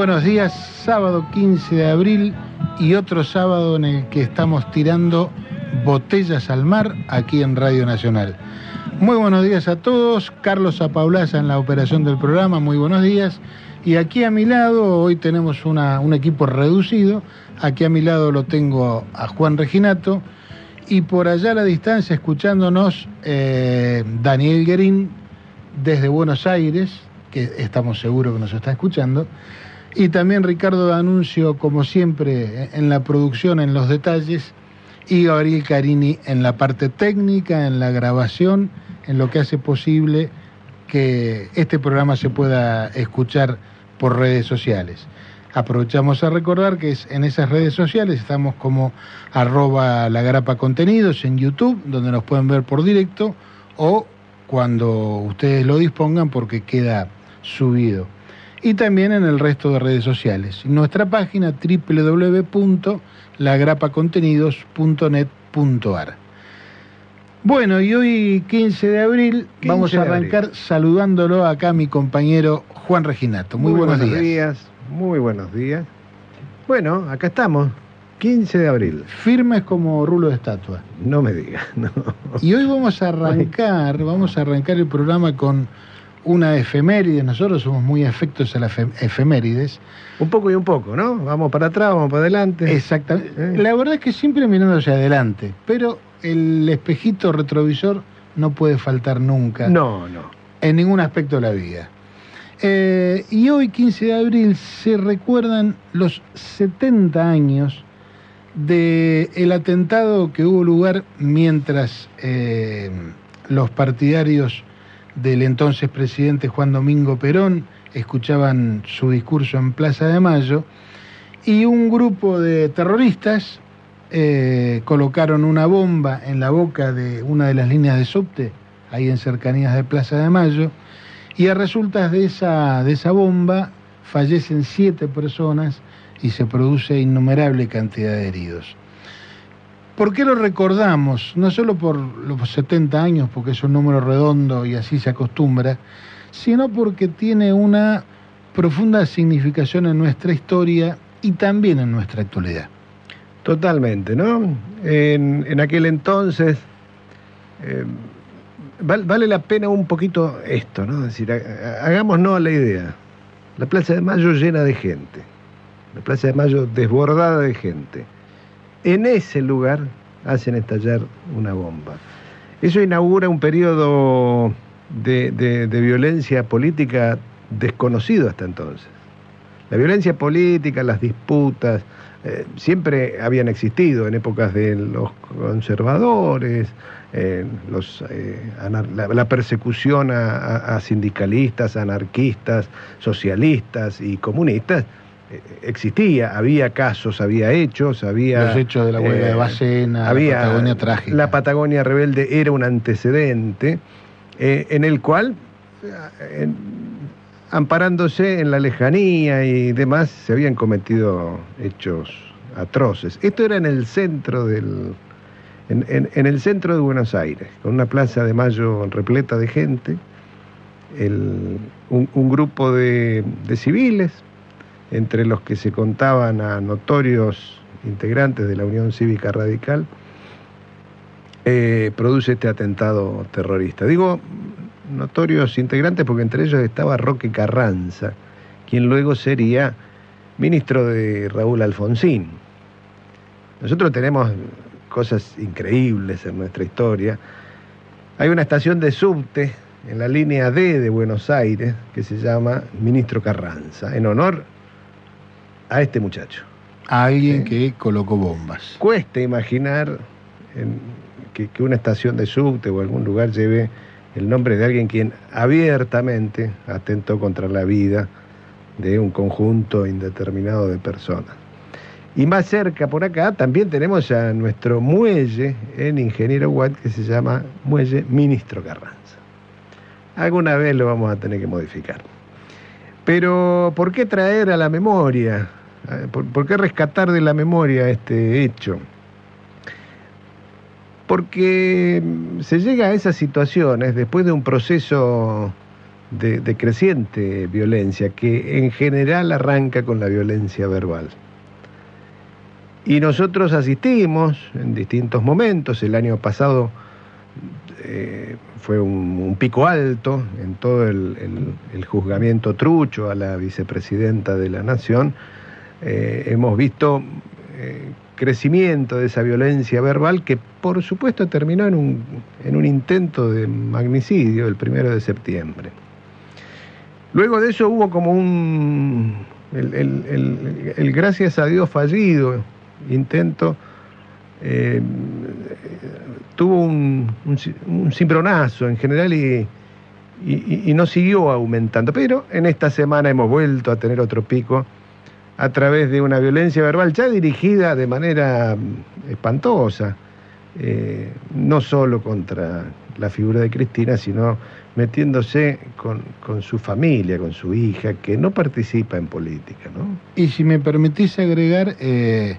Buenos días, sábado 15 de abril y otro sábado en el que estamos tirando botellas al mar aquí en Radio Nacional. Muy buenos días a todos, Carlos Apaulaza en la operación del programa, muy buenos días. Y aquí a mi lado, hoy tenemos un equipo reducido, aquí a mi lado lo tengo a Juan Reginato y por allá a la distancia escuchándonos eh, Daniel Guerín desde Buenos Aires, que estamos seguros que nos está escuchando. Y también Ricardo D'Anuncio, como siempre, en la producción, en los detalles, y Gabriel Carini en la parte técnica, en la grabación, en lo que hace posible que este programa se pueda escuchar por redes sociales. Aprovechamos a recordar que en esas redes sociales estamos como arroba la contenidos en YouTube, donde nos pueden ver por directo, o cuando ustedes lo dispongan porque queda subido y también en el resto de redes sociales. Nuestra página www.lagrapacontenidos.net.ar. Bueno, y hoy 15 de abril vamos a arrancar saludándolo acá a mi compañero Juan Reginato. Muy, buenos, días. Muy buenos días. Bueno, acá estamos. 15 de abril. Firmes como rulo de estatua. No me digas, no. Y hoy vamos a arrancar, vamos a arrancar el programa con una efeméride, nosotros somos muy afectos a las efemérides. Un poco y un poco, ¿no? Vamos para atrás, vamos para adelante. Exactamente. Eh. La verdad es que siempre mirando hacia adelante, pero el espejito retrovisor no puede faltar nunca. No, no. En ningún aspecto de la vida. Eh, y hoy, 15 de abril, se recuerdan los 70 años del atentado que hubo lugar mientras eh, los partidarios del entonces presidente Juan Domingo Perón, escuchaban su discurso en Plaza de Mayo, y un grupo de terroristas eh, colocaron una bomba en la boca de una de las líneas de subte, ahí en cercanías de Plaza de Mayo, y a resultas de esa, de esa bomba fallecen siete personas y se produce innumerable cantidad de heridos. ¿Por qué lo recordamos? No solo por los 70 años, porque es un número redondo y así se acostumbra, sino porque tiene una profunda significación en nuestra historia y también en nuestra actualidad. Totalmente, ¿no? En, aquel entonces eh, vale la pena un poquito esto, ¿no? Es decir, hagámonos la idea. La Plaza de Mayo llena de gente, la Plaza de Mayo desbordada de gente en ese lugar hacen estallar una bomba. Eso inaugura un periodo de, violencia política desconocido hasta entonces. La violencia política, las disputas, eh, siempre habían existido en épocas de los conservadores, los, eh, la, persecución a, sindicalistas, anarquistas, socialistas y comunistas existía, había casos, había hechos, había... Los hechos de la huelga de eh, Bacena, había, la Patagonia trágica. La Patagonia rebelde era un antecedente eh, en el cual, eh, amparándose en la lejanía y demás, se habían cometido hechos atroces. Esto era en el centro del... En, el centro de Buenos Aires, con una plaza de mayo repleta de gente, un, grupo de civiles, entre los que se contaban a notorios integrantes de la Unión Cívica Radical, eh, produce este atentado terrorista. Digo notorios integrantes porque entre ellos estaba Roque Carranza, quien luego sería ministro de Raúl Alfonsín. Nosotros tenemos cosas increíbles en nuestra historia. Hay una estación de subte en la línea D de Buenos Aires que se llama Ministro Carranza, en honor a este muchacho. A alguien que colocó bombas. Cuesta imaginar que, una estación de subte o algún lugar lleve el nombre de alguien quien abiertamente atentó contra la vida de un conjunto indeterminado de personas. Y más cerca por acá también tenemos a nuestro muelle en Ingeniero Watt que se llama Muelle Ministro Carranza. Alguna vez lo vamos a tener que modificar. Pero ¿por qué traer a la memoria? ¿Por, qué rescatar de la memoria este hecho? Porque se llega a esas situaciones después de un proceso de, de creciente violencia que en general arranca con la violencia verbal. Y nosotros asistimos en distintos momentos, el año pasado eh, fue un, pico alto en todo el, juzgamiento trucho a la vicepresidenta de la Nación, eh, hemos visto eh, crecimiento de esa violencia verbal que por supuesto terminó en un, en un intento de magnicidio el primero de septiembre. Luego de eso hubo como un, el gracias a Dios fallido intento, eh, tuvo un, un, cimbronazo en general y, y, no siguió aumentando. Pero en esta semana hemos vuelto a tener otro pico a través de una violencia verbal ya dirigida de manera espantosa, eh, no solo contra la figura de Cristina, sino metiéndose con, con, su familia, con su hija, que no participa en política. ¿no? Y si me permitís agregar, eh,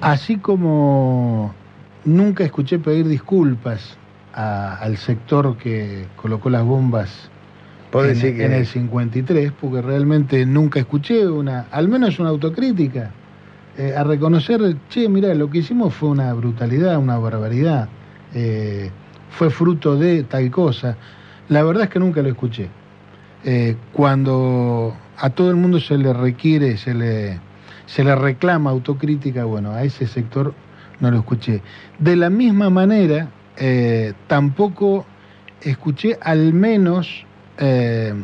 Así como nunca escuché pedir disculpas al sector que colocó las bombas en, el 53, porque realmente nunca escuché una, al menos una autocrítica, eh, a reconocer, che, mira, lo que hicimos fue una brutalidad, una barbaridad, eh, fue fruto de tal cosa. La verdad es que nunca lo escuché. Eh, cuando a todo el mundo se le requiere, se le se le reclama autocrítica, bueno, a ese sector no lo escuché. De la misma manera, tampoco escuché al menos eh,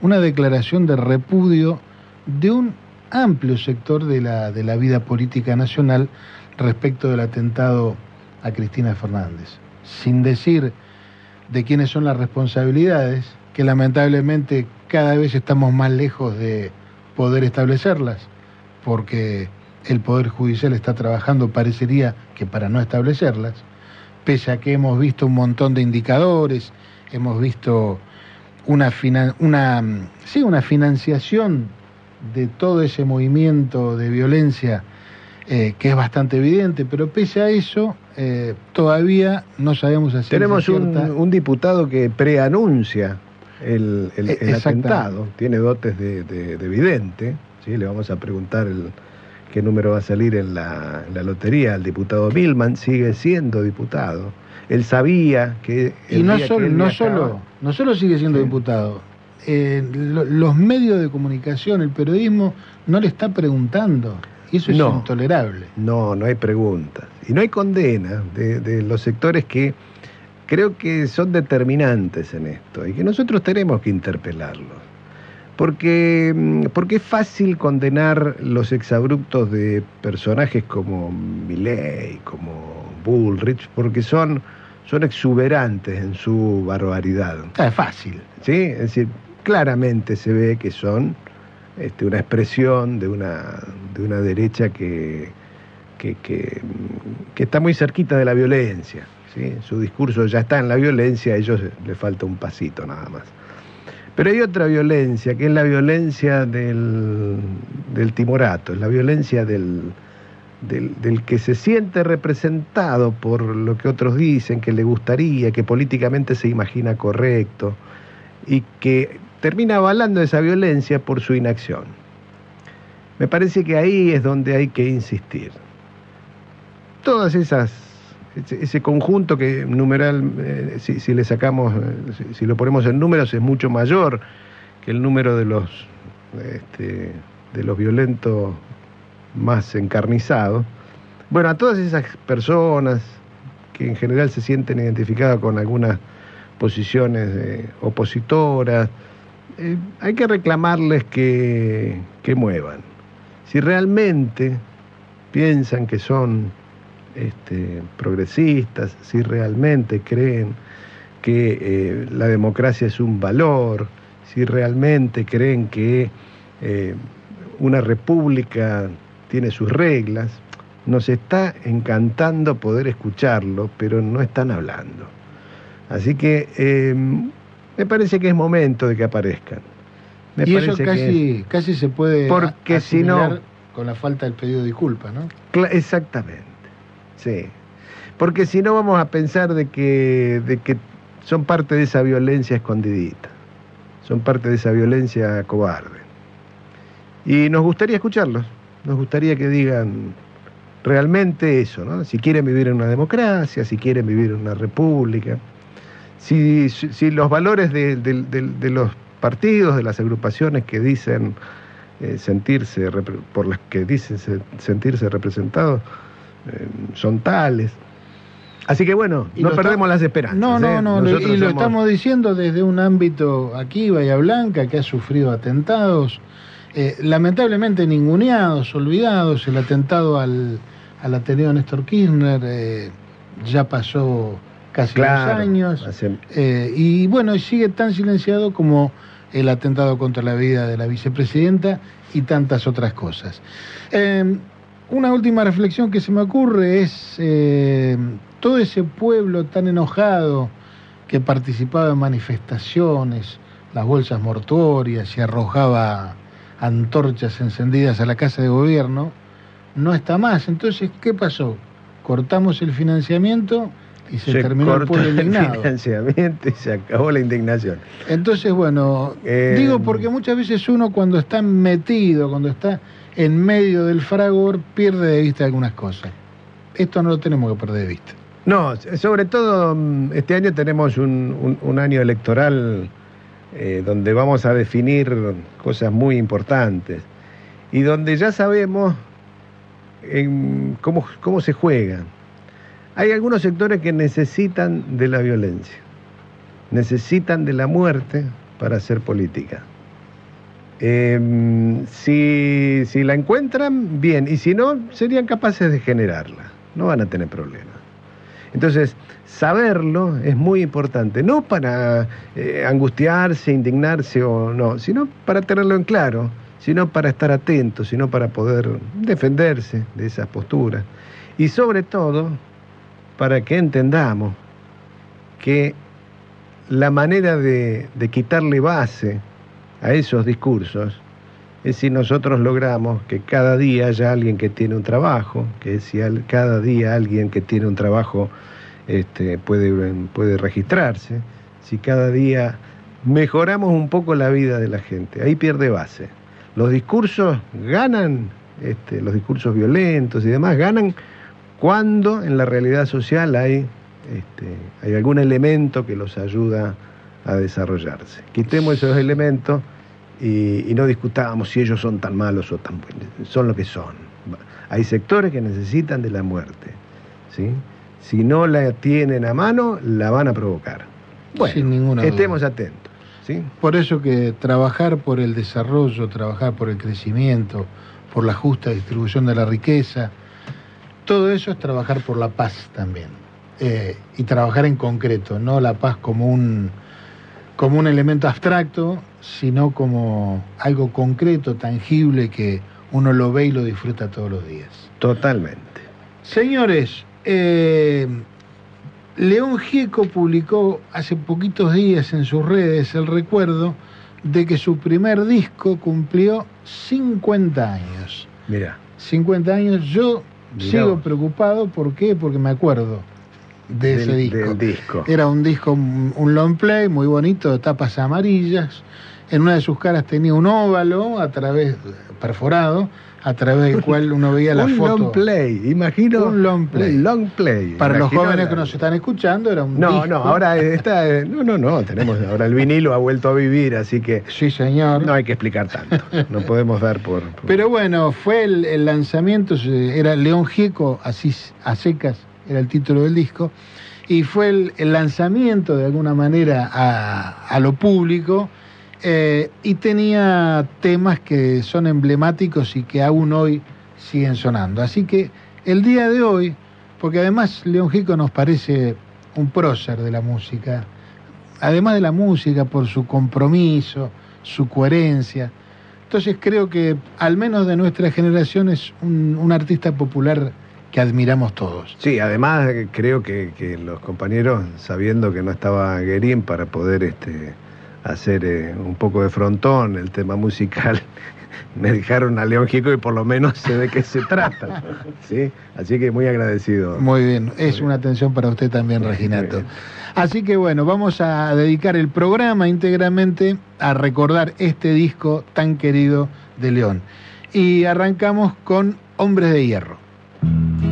una declaración de repudio de un amplio sector de la, de la vida política nacional respecto del atentado a Cristina Fernández. Sin decir de quiénes son las responsabilidades, que lamentablemente cada vez estamos más lejos de poder establecerlas porque el Poder Judicial está trabajando, parecería que para no establecerlas, pese a que hemos visto un montón de indicadores, hemos visto una, una, sí, una financiación de todo ese movimiento de violencia eh, que es bastante evidente, pero pese a eso, eh, todavía no sabemos hacer. Tenemos un, diputado que preanuncia el, el, eh, atentado, tiene dotes de, de, de evidente ¿sí? Le vamos a preguntar el, qué número va a salir en la, lotería al diputado Milman, sigue siendo diputado. Él sabía que... y no, solo, no, solo, no solo sigue siendo diputado, eh, los medios de comunicación, el periodismo, no le está preguntando. Y eso es intolerable. No, no hay preguntas. Y no hay condena de, de los sectores que creo que son determinantes en esto y que nosotros tenemos que interpelarlos. Porque, mm, porque es fácil condenar los exabruptos de personajes como Milley, como Bullrich, porque son, son exuberantes en su barbaridad. Ah, es fácil. ¿Sí? Es decir, claramente se ve que son este, una expresión de una, de una derecha que, que, que, que está muy cerquita de la violencia. ¿sí? Su discurso ya está en la violencia, a ellos les falta un pasito nada más. Pero hay otra violencia, que es la violencia del, timorato, es la violencia del, del, que se siente representado por lo que otros dicen, que le gustaría, que políticamente se imagina correcto, y que termina avalando esa violencia por su inacción. Me parece que ahí es donde hay que insistir. Todas esas ese, conjunto que numeral, eh, si, le sacamos, eh, si, lo ponemos en números, es mucho mayor que el número de los, este, de los violentos más encarnizados. Bueno, a todas esas personas que en general se sienten identificadas con algunas posiciones opositoras, eh, hay que reclamarles que, que muevan. Si realmente piensan que son este, progresistas, si realmente creen que eh, la democracia es un valor, si realmente creen que eh, una república tiene sus reglas. Nos está encantando poder escucharlo, pero no están hablando. Así que eh, me parece que es momento de que aparezcan. Me y eso casi, casi se puede Porque si no- con la falta del pedido de disculpas, ¿no? Exactamente, sí. Porque si no vamos a pensar de que, de que son parte de esa violencia escondidita, son parte de esa violencia cobarde. Y nos gustaría escucharlos, nos gustaría que digan realmente eso, ¿no? Si quieren vivir en una democracia, si quieren vivir en una república, si, si- los valores de, de- de- de los partidos, de las agrupaciones que dicen eh, sentirse, por las que dicen se- sentirse representados, eh, son tales. Así que bueno, no perdemos las esperanzas. No, no, ¿eh? no, Nosotros y lo somos- estamos diciendo desde un ámbito aquí, Bahía Blanca, que ha sufrido atentados, eh, lamentablemente ninguneados, olvidados, el atentado al, al Ateneo Néstor Kirchner eh, ya pasó casi Claro, dos años, hace- eh, y bueno, sigue tan silenciado como el atentado contra la vida de la vicepresidenta y tantas otras cosas. Eh, una última reflexión que se me ocurre es todo ese pueblo tan enojado que participaba en manifestaciones, las bolsas mortuorias y arrojaba antorchas encendidas a la casa de gobierno, no está más. Entonces, ¿qué pasó? Cortamos el financiamiento y se, terminó el pueblo indignado. financiamiento y se acabó la indignación. Entonces, bueno, Eh, digo porque muchas veces uno cuando está metido, cuando está en medio del fragor, pierde de vista algunas cosas. Esto no lo tenemos que perder de vista. No, sobre todo mm, este año tenemos un, un- un año electoral eh, donde vamos a definir cosas muy importantes y donde ya sabemos en cómo, cómo se juega. Hay algunos sectores que necesitan de la violencia, necesitan de la muerte para hacer política. Eh, si, si la encuentran, bien, y si no, serían capaces de generarla, no van a tener problemas. Entonces, saberlo es muy importante, no para eh, angustiarse, indignarse o no, sino para tenerlo en claro, sino para estar atentos, sino para poder defenderse de esas posturas. Y sobre todo, para que entendamos que la manera de quitarle base a esos discursos es si nosotros logramos que cada día haya alguien que tiene un trabajo, que si cada día alguien que tiene un trabajo este, puede, puede registrarse, si cada día mejoramos un poco la vida de la gente, ahí pierde base. Los discursos ganan, este, los discursos violentos y demás ganan cuando en la realidad social hay, este, hay algún elemento que los ayuda a desarrollarse. Quitemos esos elementos y, y no discutamos si ellos son tan malos o tan buenos, son lo que son. Hay sectores que necesitan de la muerte. ¿sí? Si no la tienen a mano, la van a provocar. Bueno, Sin ninguna estemos atentos. ¿sí? Por eso que trabajar por el desarrollo, trabajar por el crecimiento, por la justa distribución de la riqueza, todo eso es trabajar por la paz también. Eh, y trabajar en concreto, no la paz como un, como un elemento abstracto, sino como algo concreto, tangible, que uno lo ve y lo disfruta todos los días. Totalmente. Señores, eh, León Gieco publicó hace poquitos días en sus redes el recuerdo de que su primer disco cumplió 50 años. Mira, 50 años, yo Mirá sigo preocupado, ¿por qué? Porque me acuerdo de ese disco. Era un disco, un un long play muy bonito, de tapas amarillas. En una de sus caras tenía un óvalo a través, perforado, a través del cual uno veía la un foto. long play, imagino. Un long play. Un long play. Para los jóvenes la- que nos están escuchando, era un No, disco. no, ahora está. eh, No, no, no, tenemos. Ahora el vinilo ha vuelto a vivir, así que Sí, señor. no hay que explicar tanto. No podemos dar por. por- Pero bueno, fue el, el lanzamiento, era León Gieco, así a secas era el título del disco, y fue el, lanzamiento de alguna manera a, a lo público, eh, y tenía temas que son emblemáticos y que aún hoy siguen sonando. Así que el día de hoy, porque además León Gieco nos parece un prócer de la música, además de la música, por su compromiso, su coherencia, Entonces creo que, al menos de nuestra generación, es un artista popular que admiramos todos. Sí, además eh, creo que, que los compañeros, sabiendo que no estaba Guerín para poder este, hacer eh, un poco de frontón el tema musical, me dejaron a León Gico y por lo menos sé de qué se trata. ¿sí? Así que muy agradecido. Muy bien, es una atención para usted también, Reginato. Así que bueno, vamos a dedicar el programa íntegramente a recordar este disco tan querido de León. Y arrancamos con Hombres de Hierro. Larga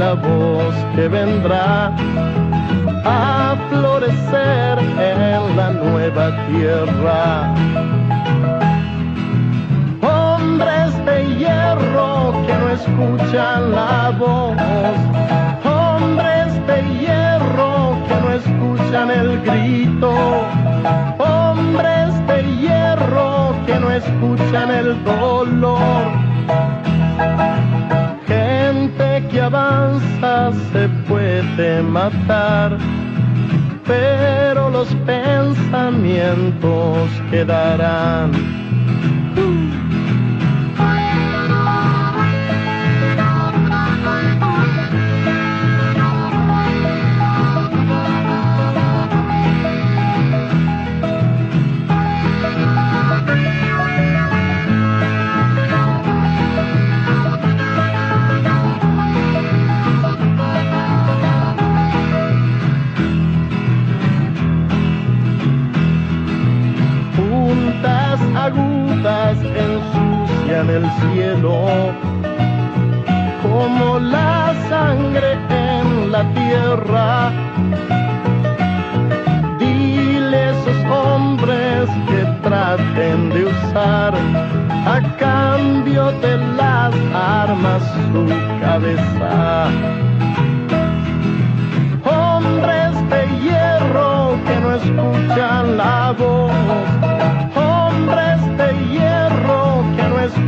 la voz que vendrá a florecer en la nueva tierra. Hombres de hierro que no escuchan la voz, hombres de hierro que no escuchan el grito, hombres de hierro que no escuchan el dolor. Se puede matar, pero los pensamientos quedarán. Agudas ensucian el cielo, como la sangre en la tierra. Dile a esos hombres que traten de usar a cambio de las armas su cabeza hombres de hierro que no escuchan la voz,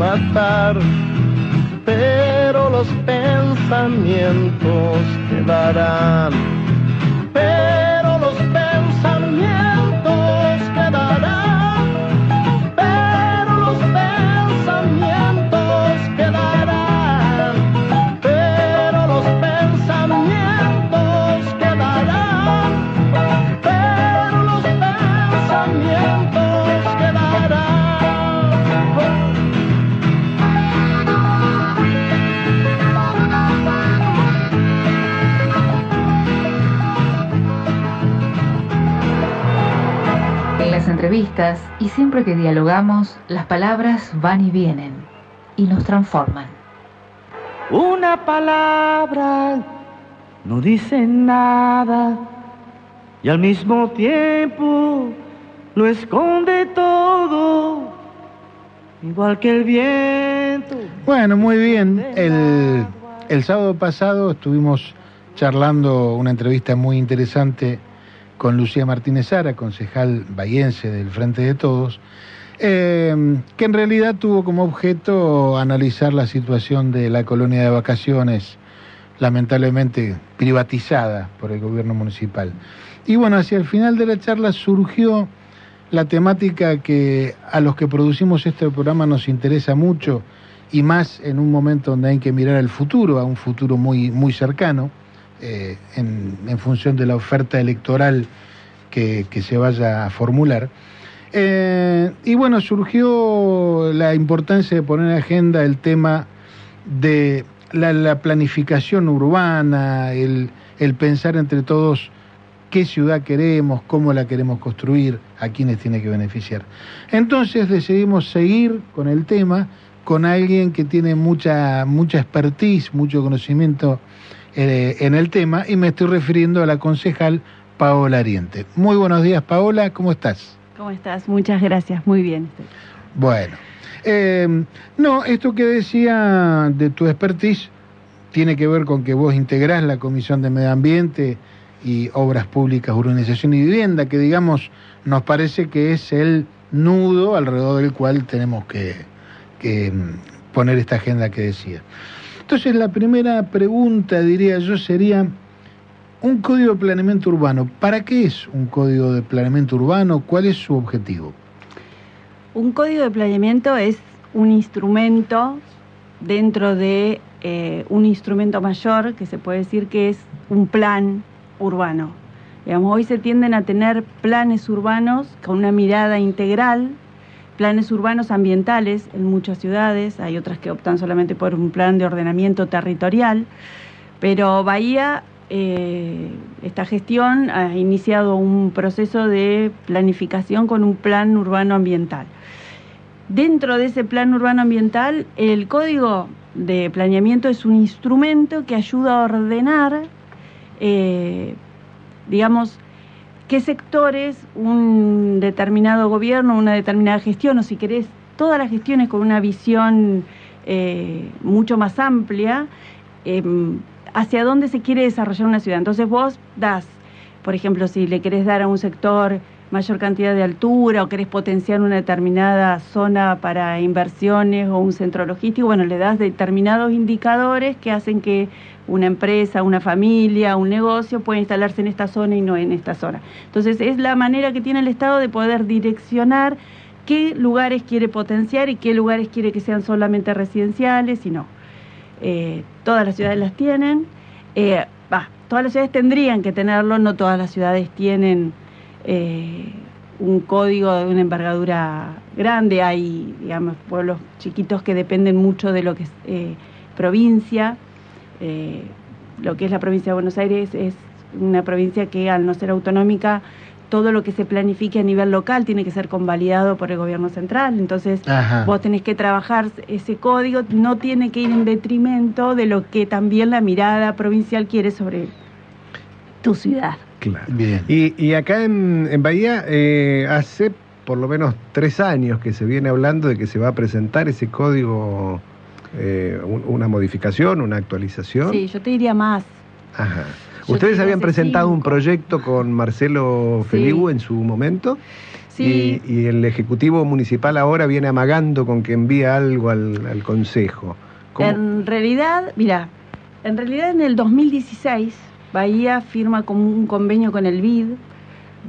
Matar. Pero los pensamientos quedarán y siempre que dialogamos, las palabras van y vienen y nos transforman. Una palabra no dice nada y al mismo tiempo lo esconde todo, igual que el viento. Bueno, muy bien. El, el sábado pasado estuvimos charlando una entrevista muy interesante con Lucía Martínez Sara, concejal bayense del Frente de Todos, eh, que en realidad tuvo como objeto analizar la situación de la colonia de vacaciones, lamentablemente privatizada por el gobierno municipal. Y bueno, hacia el final de la charla surgió la temática que a los que producimos este programa nos interesa mucho y más en un momento donde hay que mirar al futuro, a un futuro muy, muy cercano, eh, en, función de la oferta electoral que, se vaya a formular. Eh, y bueno, surgió la importancia de poner en agenda el tema de la, planificación urbana, el, el, pensar entre todos qué ciudad queremos, cómo la queremos construir, a quiénes tiene que beneficiar. Entonces decidimos seguir con el tema con alguien que tiene mucha, mucha expertise, mucho conocimiento eh, en el tema y me estoy refiriendo a la concejal Paola Ariente. Muy buenos días, Paola, ¿cómo estás? ¿Cómo estás? Muchas gracias, muy bien. Bueno, eh, no, esto que decía de tu expertise tiene que ver con que vos integrás la Comisión de Medio Ambiente y Obras Públicas, Urbanización y Vivienda, que digamos nos parece que es el nudo alrededor del cual tenemos que, que mm, poner esta agenda que decía. Entonces la primera pregunta, diría yo, sería, un código de planeamiento urbano, ¿para qué es un código de planeamiento urbano? ¿Cuál es su objetivo? Un código de planeamiento es un instrumento dentro de eh, un instrumento mayor que se puede decir que es un plan urbano. Digamos, hoy se tienden a tener planes urbanos con una mirada integral planes urbanos ambientales en muchas ciudades, hay otras que optan solamente por un plan de ordenamiento territorial, pero Bahía, eh, esta gestión ha iniciado un proceso de planificación con un plan urbano ambiental. Dentro de ese plan urbano ambiental, el código de planeamiento es un instrumento que ayuda a ordenar, eh, digamos, qué sectores un determinado gobierno, una determinada gestión, o si querés, todas las gestiones con una visión eh, mucho más amplia, em, hacia dónde se quiere desarrollar una ciudad. Entonces vos das, por ejemplo, si le querés dar a un sector mayor cantidad de altura o querés potenciar una determinada zona para inversiones o un centro logístico, bueno, le das determinados indicadores que hacen que una empresa, una familia, un negocio puede instalarse en esta zona y no en esta zona. Entonces es la manera que tiene el Estado de poder direccionar qué lugares quiere potenciar y qué lugares quiere que sean solamente residenciales y no. Eh, todas las ciudades las tienen, eh, todas las ciudades tendrían que tenerlo, no todas las ciudades tienen eh, un código de una envergadura grande, hay, digamos, pueblos chiquitos que dependen mucho de lo que es provincia. Eh, lo que es la provincia de Buenos Aires es una provincia que al no ser autonómica, todo lo que se planifique a nivel local tiene que ser convalidado por el gobierno central. Entonces, vos tenés que trabajar ese código, no tiene que ir en detrimento de lo que también la mirada provincial quiere sobre tu ciudad. Claro. Bien. Y, acá en, Bahía, eh, hace por lo menos tres años que se viene hablando de que se va a presentar ese código eh, una modificación, una actualización. Sí, yo te diría más. Ajá. Ustedes habían presentado un proyecto con Marcelo Feliu en su momento. Sí. Y, el Ejecutivo Municipal ahora viene amagando con que envía algo al, Consejo. En realidad, mira, en realidad en el 2016 Bahía firma como un convenio con el BID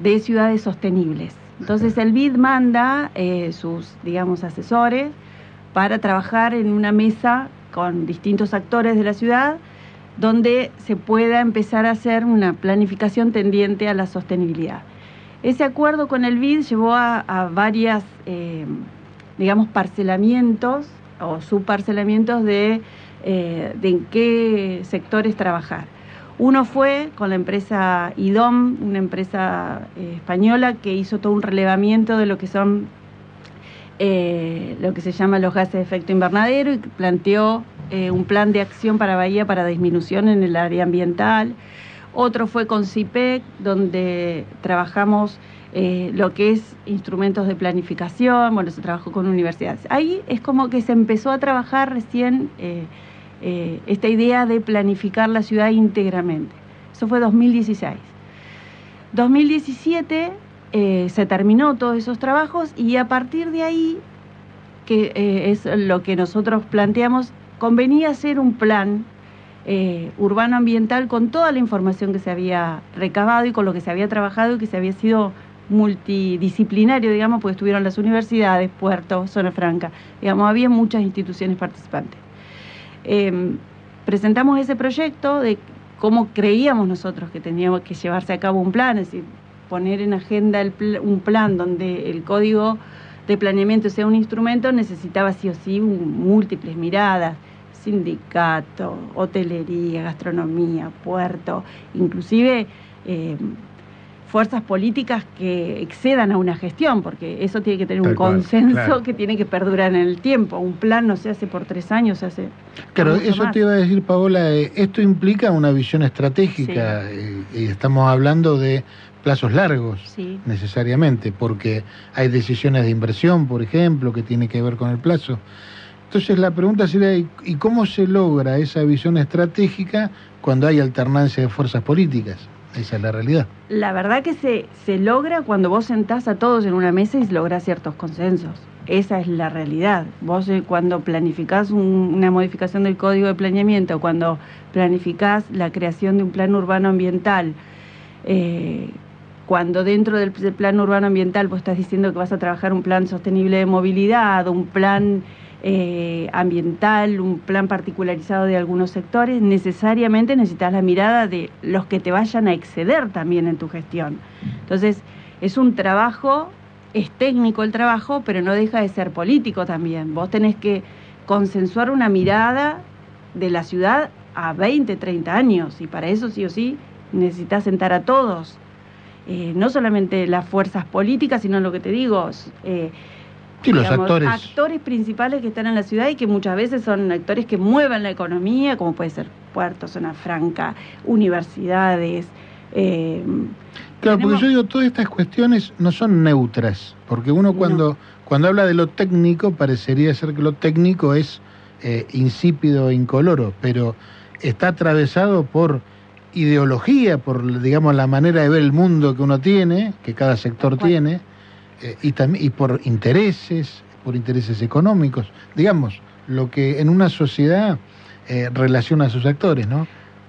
de ciudades sostenibles. Entonces el BID manda eh, sus, digamos, asesores para trabajar en una mesa con distintos actores de la ciudad donde se pueda empezar a hacer una planificación tendiente a la sostenibilidad. Ese acuerdo con el BID llevó a, varias, eh, digamos, parcelamientos o subparcelamientos de, eh, de en qué sectores trabajar. Uno fue con la empresa IDOM, una empresa eh, española que hizo todo un relevamiento de lo que son eh, lo que se llama los gases de efecto invernadero y planteó eh, un plan de acción para Bahía para disminución en el área ambiental. Otro fue con CIPEC, donde trabajamos lo que es instrumentos de planificación, bueno, se trabajó con universidades. Ahí es como que se empezó a trabajar recién eh, esta idea de planificar la ciudad íntegramente. Eso fue 2016. 2017 se terminó todos esos trabajos y a partir de ahí, que es lo que nosotros planteamos, convenía hacer un plan eh, urbano ambiental con toda la información que se había recabado y con lo que se había trabajado y que se había sido multidisciplinario, digamos, porque estuvieron las universidades, Puerto, Zona Franca, digamos, había muchas instituciones participantes. Em, presentamos ese proyecto de cómo creíamos nosotros que teníamos que llevarse a cabo un plan, es decir, poner en agenda un plan donde el código de planeamiento sea un instrumento, necesitaba sí o sí múltiples miradas, sindicato, hotelería, gastronomía, puerto, inclusive eh, fuerzas políticas que excedan a una gestión, porque eso tiene que tener un consenso que tiene que perdurar en el tiempo. Un plan no se hace por tres años, se hace... Claro, eso te iba a decir, Paola, eh, esto implica una visión estratégica eh, y estamos hablando de plazos largos necesariamente, porque hay decisiones de inversión, por ejemplo, que tiene que ver con el plazo. Entonces la pregunta sería, ¿y cómo se logra esa visión estratégica cuando hay alternancia de fuerzas políticas? Esa es la realidad. La verdad que se, se logra cuando vos sentás a todos en una mesa y lográs ciertos consensos. Esa es la realidad. Vos eh, cuando planificás una modificación del código de planeamiento, cuando planificás la creación de un plan urbano ambiental, eh, cuando dentro del, del plan urbano ambiental vos estás diciendo que vas a trabajar un plan sostenible de movilidad, un plan eh, ambiental, un plan particularizado de algunos sectores, necesariamente necesitas la mirada de los que te vayan a exceder también en tu gestión. Entonces, es un trabajo, es técnico el trabajo, pero no deja de ser político también. Vos tenés que consensuar una mirada de la ciudad a 20, 30 años, y para eso sí o sí necesitas sentar a todos. Eh, no solamente las fuerzas políticas, sino lo que te digo, eh, los actores. actores principales que están en la ciudad y que muchas veces son actores que mueven la economía, como puede ser Puerto, Zona Franca, universidades. Eh, claro, porque yo digo, todas estas cuestiones no son neutras, porque uno cuando, cuando habla de lo técnico parecería ser que lo técnico es eh, insípido e incoloro, pero está atravesado por ideología, por digamos la manera de ver el mundo que uno tiene, que cada sector tiene eh, y, y por intereses, por intereses económicos, digamos, lo que en una sociedad eh, relaciona a sus actores, ¿no?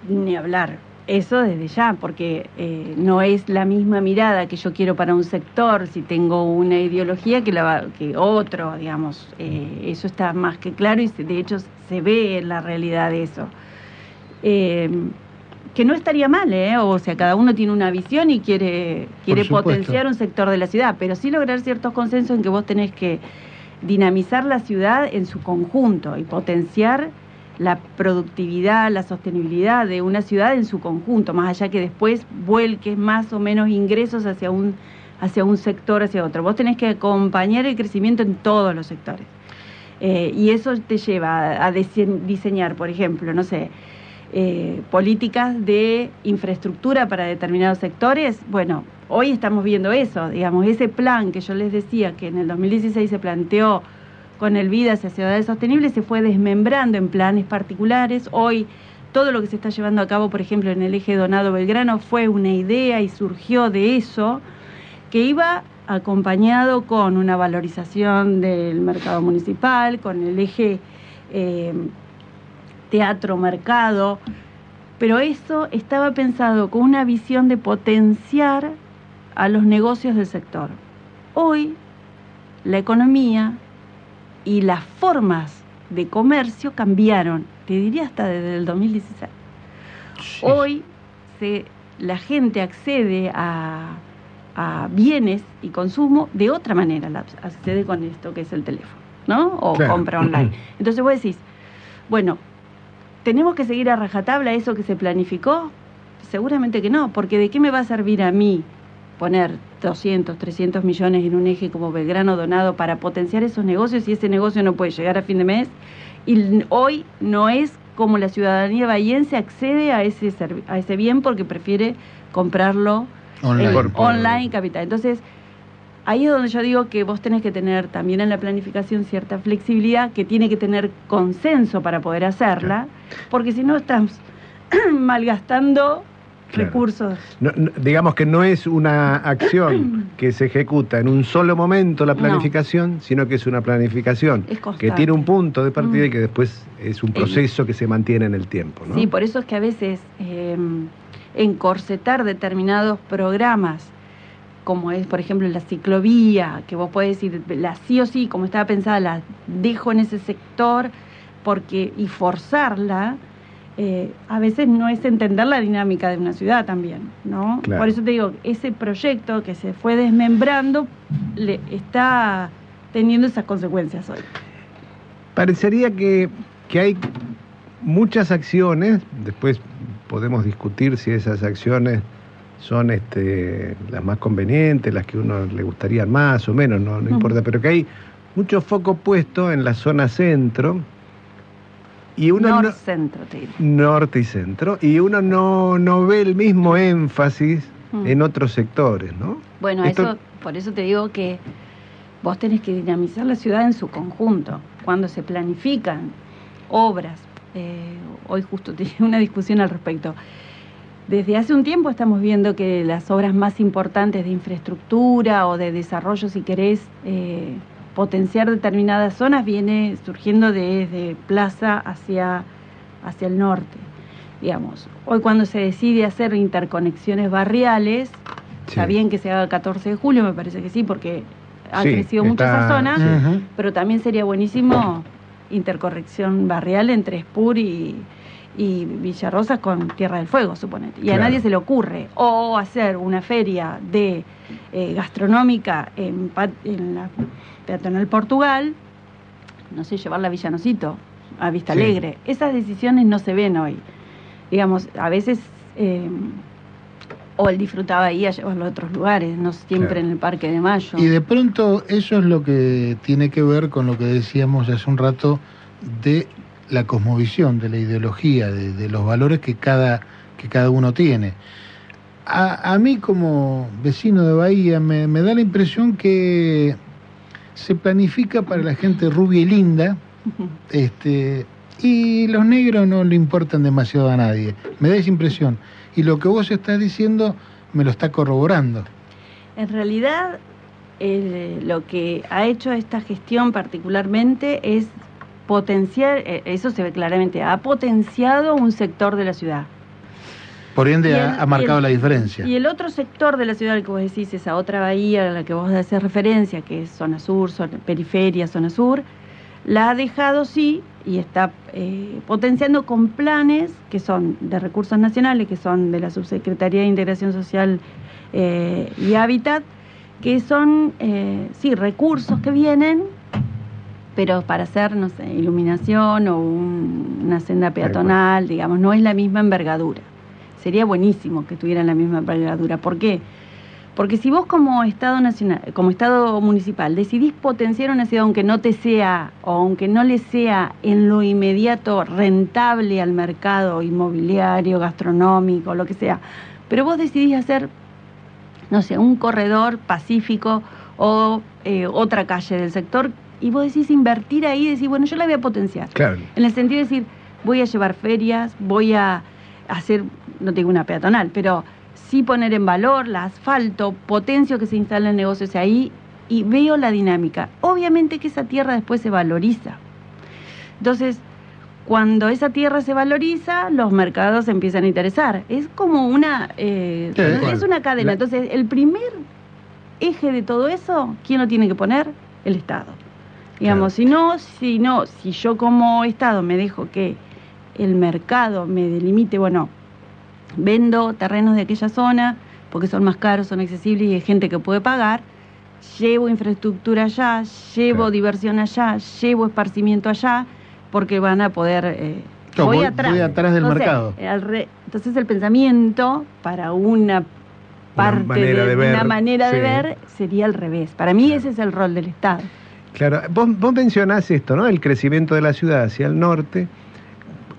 Ni hablar. Eso desde ya, porque eh, no es la misma mirada que yo quiero para un sector si tengo una ideología que, la, que otro, digamos. eso está más que claro y de hecho se ve en la realidad eso que no estaría mal, ¿eh? O sea, cada uno tiene una visión y quiere, quiere potenciar un sector de la ciudad, pero sí lograr ciertos consensos en que vos tenés que dinamizar la ciudad en su conjunto y potenciar la productividad, la sostenibilidad de una ciudad en su conjunto, más allá que después vuelques más o menos ingresos hacia un, hacia un sector, hacia otro. Vos tenés que acompañar el crecimiento en todos los sectores. Eh, y eso te lleva a diseñar, por ejemplo, no sé, eh, políticas de infraestructura para determinados sectores, bueno, hoy estamos viendo eso, digamos, ese plan que yo les decía que en el 2016 se planteó con el Vida hacia Ciudades Sostenibles se fue desmembrando en planes particulares. Hoy todo lo que se está llevando a cabo, por ejemplo, en el eje Donado Belgrano fue una idea y surgió de eso, que iba acompañado con una valorización del mercado municipal, con el eje eh, teatro, mercado, pero eso estaba pensado con una visión de potenciar a los negocios del sector. Hoy la economía y las formas de comercio cambiaron, te diría hasta desde el 2016. Hoy se, la gente accede a, bienes y consumo de otra manera, accede con esto que es el teléfono, ¿no? O compra online. Entonces vos decís, bueno, ¿Tenemos que seguir a rajatabla eso que se planificó? seguramente que no, porque ¿de qué me va a servir a mí poner 200, 300 millones en un eje como Belgrano Donado para potenciar esos negocios si ese negocio no puede llegar a fin de mes? Y hoy no es como la ciudadanía bahiense accede a ese, a ese bien porque prefiere comprarlo Online. Por- por- online capital. Entonces, ahí es donde yo digo que vos tenés que tener también en la planificación cierta flexibilidad, que tiene que tener consenso para poder hacerla, porque si no estás malgastando Claro. recursos. No- no- digamos que no es una acción que se ejecuta en un solo momento la No. planificación, sino que es una planificación Es que tiene un punto de partida Mm. y que después es un proceso que se mantiene en el tiempo. ¿no? Sí, por eso es que a veces eh, encorsetar determinados programas, como es, por ejemplo, la ciclovía, que vos podés decir, la sí o sí, como estaba pensada, la dejo en ese sector porque y forzarla, eh, a veces no es entender la dinámica de una ciudad también, ¿no? Claro. Por eso te digo, ese proyecto que se fue desmembrando le está teniendo esas consecuencias hoy. Parecería que, que hay muchas acciones, después podemos discutir si esas acciones son este, las más convenientes, las que a uno le gustarían más o menos, no, no importa, pero que hay mucho foco puesto en la zona centro y uno no- Norcentro, te diré. norte y centro, y uno no, no ve el mismo énfasis en otros sectores, ¿no? Bueno, Esto- eso, por eso te digo que vos tenés que dinamizar la ciudad en su conjunto. Cuando se planifican obras, eh, hoy justo tenía una discusión al respecto. Desde hace un tiempo estamos viendo que las obras más importantes de infraestructura o de desarrollo, si querés, eh, potenciar determinadas zonas, viene surgiendo desde Plaza hacia, hacia el norte. Digamos, hoy cuando se decide hacer interconexiones barriales, Está Sí. bien que se haga el 14 de julio, me parece que sí, porque ha Sí, crecido mucho está- esa zona, sí. Pero también sería buenísimo intercorrección barrial entre Spur y, y Villarrosas con Tierra del Fuego, suponete. Y a nadie se le ocurre. O hacer una feria de eh, gastronómica en, en la Peatonal Portugal, no sé, llevarla a Villanosito, a Vista Sí. Alegre. Esas decisiones no se ven hoy. Digamos, a veces... eh, o él disfrutaba ahí a llevarlo a otros lugares, no siempre Claro. en el Parque de Mayo. Y de pronto eso es lo que tiene que ver con lo que decíamos hace un rato de la cosmovisión, de la ideología, de, de los valores que cada, que cada uno tiene. A, a mí como vecino de Bahía me, me da la impresión que se planifica para la gente rubia y linda, este, y los negros no le importan demasiado a nadie. Me da esa impresión. Y lo que vos estás diciendo me lo está corroborando. En realidad, eh, lo que ha hecho esta gestión particularmente es potenciar, eh, eso se ve claramente, ha potenciado un sector de la ciudad. Por ende ha, marcado el- la diferencia. Y el otro sector de la ciudad al que vos decís, esa otra bahía a la que vos haces referencia, que es zona sur, zona, periferia, zona sur, la ha dejado sí y está eh, potenciando con planes que son de recursos nacionales, que son de la Subsecretaría de Integración Social eh, y Hábitat, que son, eh, sí, recursos que vienen, pero para hacer, no sé, iluminación o un- una senda peatonal, digamos, no es la misma envergadura. Sería buenísimo que tuvieran la misma envergadura. ¿Por qué? Porque si vos como Estado nacional, como Estado municipal, decidís potenciar una ciudad aunque no te sea, o aunque no le sea en lo inmediato rentable al mercado inmobiliario, gastronómico, lo que sea, pero vos decidís hacer, no sé, un corredor pacífico o eh, otra calle del sector, y vos decís invertir ahí, decís, bueno, yo la voy a potenciar. Claro. En el sentido de decir, voy a llevar ferias, voy a hacer, no tengo una peatonal, pero sí poner en valor la asfalto, potencio que se instalan negocios ahí y veo la dinámica. Obviamente que esa tierra después se valoriza. Entonces, cuando esa tierra se valoriza, los mercados se empiezan a interesar. Es como una, eh, Sí, es una cadena. Entonces, el primer eje de todo eso, ¿quién lo tiene que poner? El Estado. Digamos, si no, si no, si yo como Estado me dejo que el mercado me delimite, bueno, vendo terrenos de aquella zona porque son más caros, son accesibles y hay gente que puede pagar, llevo infraestructura allá, llevo Claro. diversión allá, llevo esparcimiento allá, porque van a poder... eh, voy, voy- atrás. voy atrás del Entonces, mercado. re- entonces el pensamiento para una parte manera de, de ver, una manera de ver sería al revés. Para mí ese es el rol del Estado. Claro, vos, vos mencionás esto, ¿no? El crecimiento de la ciudad hacia el norte,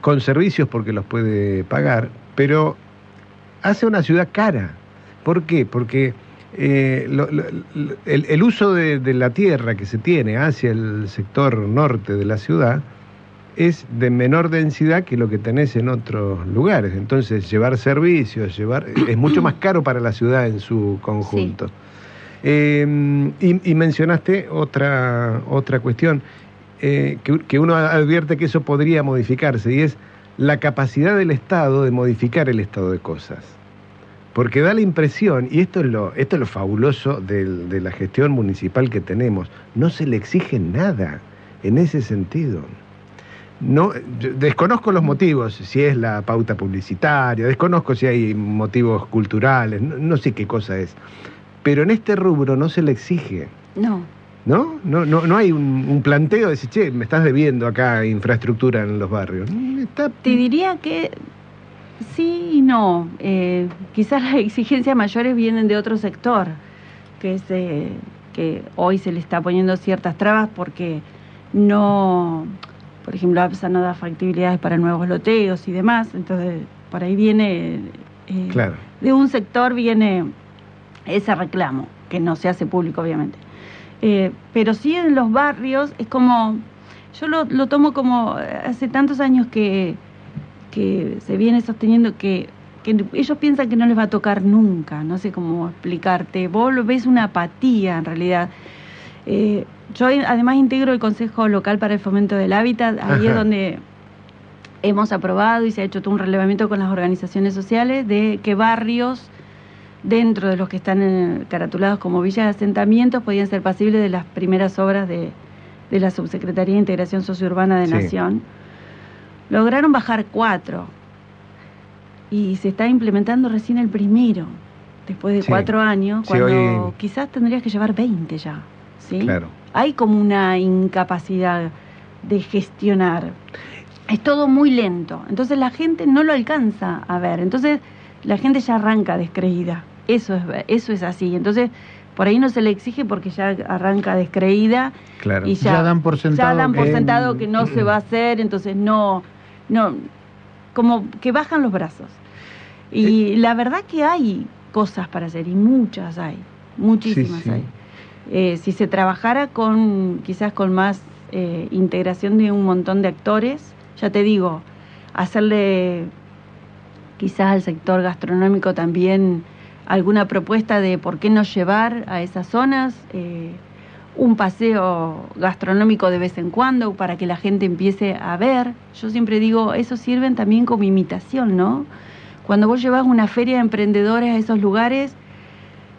con servicios porque los puede pagar, pero hace una ciudad cara. ¿Por qué? Porque eh, lo- lo- el, el uso de, de la tierra que se tiene hacia el sector norte de la ciudad es de menor densidad que lo que tenés en otros lugares. Entonces, llevar servicios, llevar es mucho más caro para la ciudad en su conjunto. Eh, y, mencionaste otra, otra cuestión, eh, que, que uno advierte que eso podría modificarse, y es la capacidad del Estado de modificar el estado de cosas. Porque da la impresión, y esto es lo, esto es lo fabuloso del- de la gestión municipal que tenemos, no se le exige nada en ese sentido. No, desconozco los motivos, si es la pauta publicitaria, desconozco si hay motivos culturales, no, no sé qué cosa es. Pero en este rubro no se le exige, No. ¿no? No, no, no hay un, un planteo de decir, che, me estás debiendo acá infraestructura en los barrios. Está- Te diría que sí y no. Eh, quizás las exigencias mayores vienen de otro sector, que es eh, que hoy se le está poniendo ciertas trabas porque no, por ejemplo, APSA no da factibilidades para nuevos loteos y demás. Entonces, por ahí viene, eh, Claro. de un sector viene ese reclamo, que no se hace público, obviamente. Eh, pero sí en los barrios es como, yo lo, lo tomo como eh, hace tantos años que, que se viene sosteniendo que, que ellos piensan que no les va a tocar nunca, no sé cómo explicarte, vos lo ves una apatía en realidad. Eh, yo además integro el Consejo Local para el Fomento del Hábitat, ahí es donde hemos aprobado y se ha hecho todo un relevamiento con las organizaciones sociales de qué barrios dentro de los que están eh, caratulados como villas de asentamientos podían ser pasibles de las primeras obras de, de la Subsecretaría de Integración Sociourbana de Sí. Nación. Lograron bajar cuatro y se está implementando recién el primero, después de Sí. cuatro años, Sí, cuando hoy- quizás tendrías que llevar 20 ya. ¿sí? Claro. Hay como una incapacidad de gestionar. Es todo muy lento. Entonces la gente no lo alcanza a ver. Entonces la gente ya arranca descreída. Eso es, eso es así. Entonces por ahí no se le exige porque ya arranca descreída Claro. y ya, Ya dan por sentado ya dan por que- sentado que no se va a hacer. Entonces no, no, como que bajan los brazos. Y la verdad que hay cosas para hacer y muchas hay, muchísimas Sí, sí. hay. Eh, si se trabajara con quizás con más eh, integración de un montón de actores, ya te digo, hacerle quizás al sector gastronómico también alguna propuesta de por qué no llevar a esas zonas eh, un paseo gastronómico de vez en cuando para que la gente empiece a ver. Yo siempre digo, eso sirven también como imitación, ¿no? Cuando vos llevas una feria de emprendedores a esos lugares,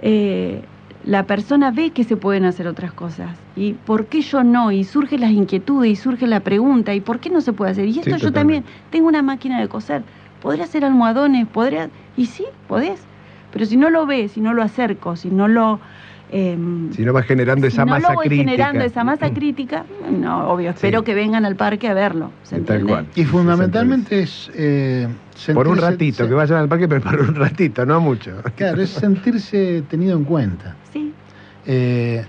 eh, la persona ve que se pueden hacer otras cosas. ¿Y por qué yo no? Y surge las inquietudes y surge la pregunta, ¿y por qué no se puede hacer? Y esto yo también tengo una máquina de coser, podría hacer almohadones, podría... Y sí, podés. Pero si no lo ves, si no lo acerco, si no lo... em, Si no va generando si esa no masa lo voy crítica. generando esa masa crítica, no, obvio, espero Sí. que vengan al parque a verlo. ¿se tal cual. Y fundamentalmente es... eh, Por un ratito, que vayan al parque, pero por un ratito, no mucho. Claro, es sentirse tenido en cuenta. Sí, Eh,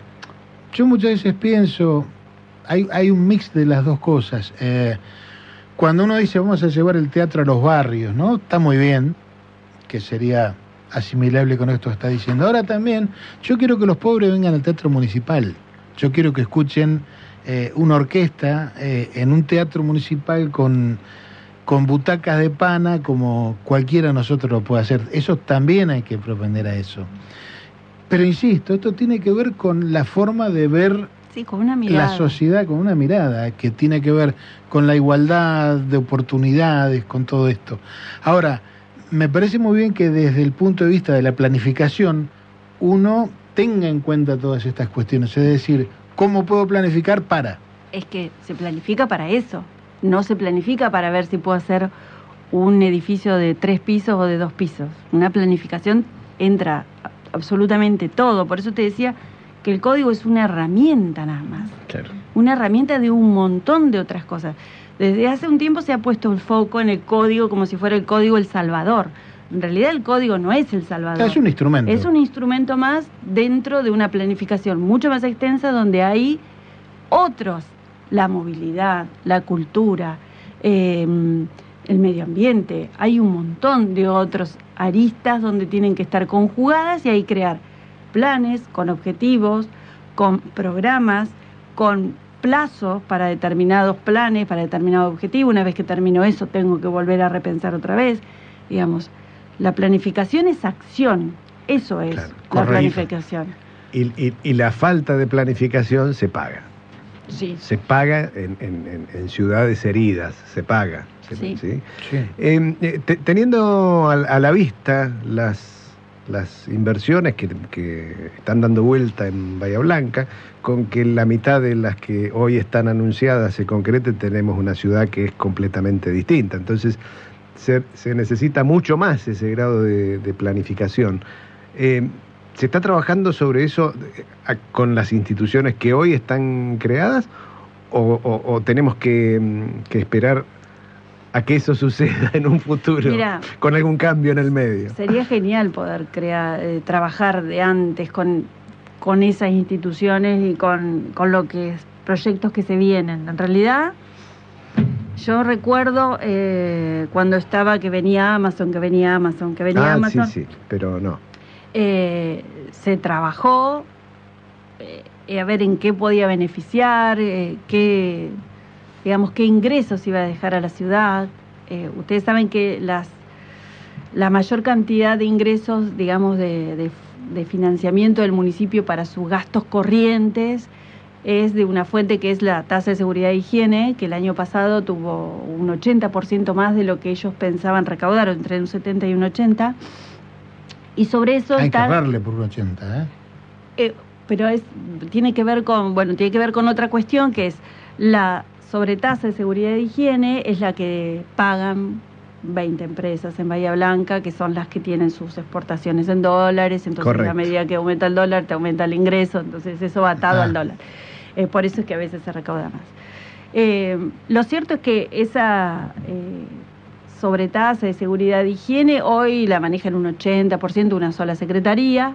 yo muchas veces pienso, hay, hay un mix de las dos cosas. Eh, cuando uno dice vamos a llevar el teatro a los barrios, ¿no? Está muy bien, que sería asimilable con esto que está diciendo. Ahora también, yo quiero que los pobres vengan al teatro municipal. Yo quiero que escuchen eh, una orquesta eh, en un teatro municipal con, con butacas de pana como cualquiera de nosotros lo puede hacer. Eso también hay que propender a eso. Pero insisto, esto tiene que ver con la forma de ver sí, con una mirada. la sociedad, con una mirada que tiene que ver con la igualdad de oportunidades, con todo esto. Ahora, me parece muy bien que desde el punto de vista de la planificación uno tenga en cuenta todas estas cuestiones, es decir, ¿cómo puedo planificar para? Es que se planifica para eso. No se planifica para ver si puedo hacer un edificio de tres pisos o de dos pisos. Una planificación entra absolutamente todo. Por eso te decía que el código es una herramienta nada más. Claro. Una herramienta de un montón de otras cosas. Desde hace un tiempo se ha puesto el foco en el código como si fuera el código El Salvador. En realidad el código no es El Salvador. Es un instrumento. Es un instrumento más dentro de una planificación mucho más extensa donde hay otros, la movilidad, la cultura, eh, el medio ambiente. Hay un montón de otros aristas donde tienen que estar conjugadas y ahí crear planes con objetivos, con programas, con plazos para determinados planes, para determinados objetivos. Una vez que termino eso, tengo que volver a repensar otra vez. Digamos, la planificación es acción. Eso es Claro, la planificación. Y, y- y la falta de planificación se paga. Sí. Se paga en, en- en- ciudades heridas, se paga. Sí. ¿sí? Sí. Eh, te- teniendo a, a la vista las, las inversiones que, que están dando vuelta en Bahía Blanca, con que la mitad de las que hoy están anunciadas se concreten, tenemos una ciudad que es completamente distinta. Entonces, se, se necesita mucho más ese grado de, planificación. Eh, ¿Se está trabajando sobre eso eh, con las instituciones que hoy están creadas? ¿O, tenemos que, mm, que esperar a que eso suceda en un futuro con algún cambio en el medio? Sería genial poder crear, eh, trabajar de antes con, con esas instituciones y con, con lo que es proyectos que se vienen. En realidad, yo recuerdo eh, cuando estaba que venía Amazon, que venía Amazon, que venía ah, Amazon. sí, sí, pero no. eh, se trabajó eh, a ver en qué podía beneficiar, qué, digamos, qué ingresos iba a dejar a la ciudad. Eh, ustedes saben que las, la mayor cantidad de ingresos, digamos, de, de- de financiamiento del municipio para sus gastos corrientes es de una fuente que es la tasa de seguridad e higiene, que el año pasado tuvo un 80% más de lo que ellos pensaban recaudar, entre un 70 y un 80. Y sobre eso Hay que está... darle por un 80, ¿eh? Eh, pero es tiene que ver con bueno tiene que ver con otra cuestión que es la sobretasa de seguridad e higiene es la que pagan 20 empresas en Bahía Blanca que son las que tienen sus exportaciones en dólares entonces Correcto. a medida que aumenta el dólar te aumenta el ingreso entonces eso va atado Ah. al dólar Eh, por eso es que a veces se recauda más Eh, lo cierto es que esa eh, sobretasa de seguridad e higiene hoy la maneja en un 80% una sola secretaría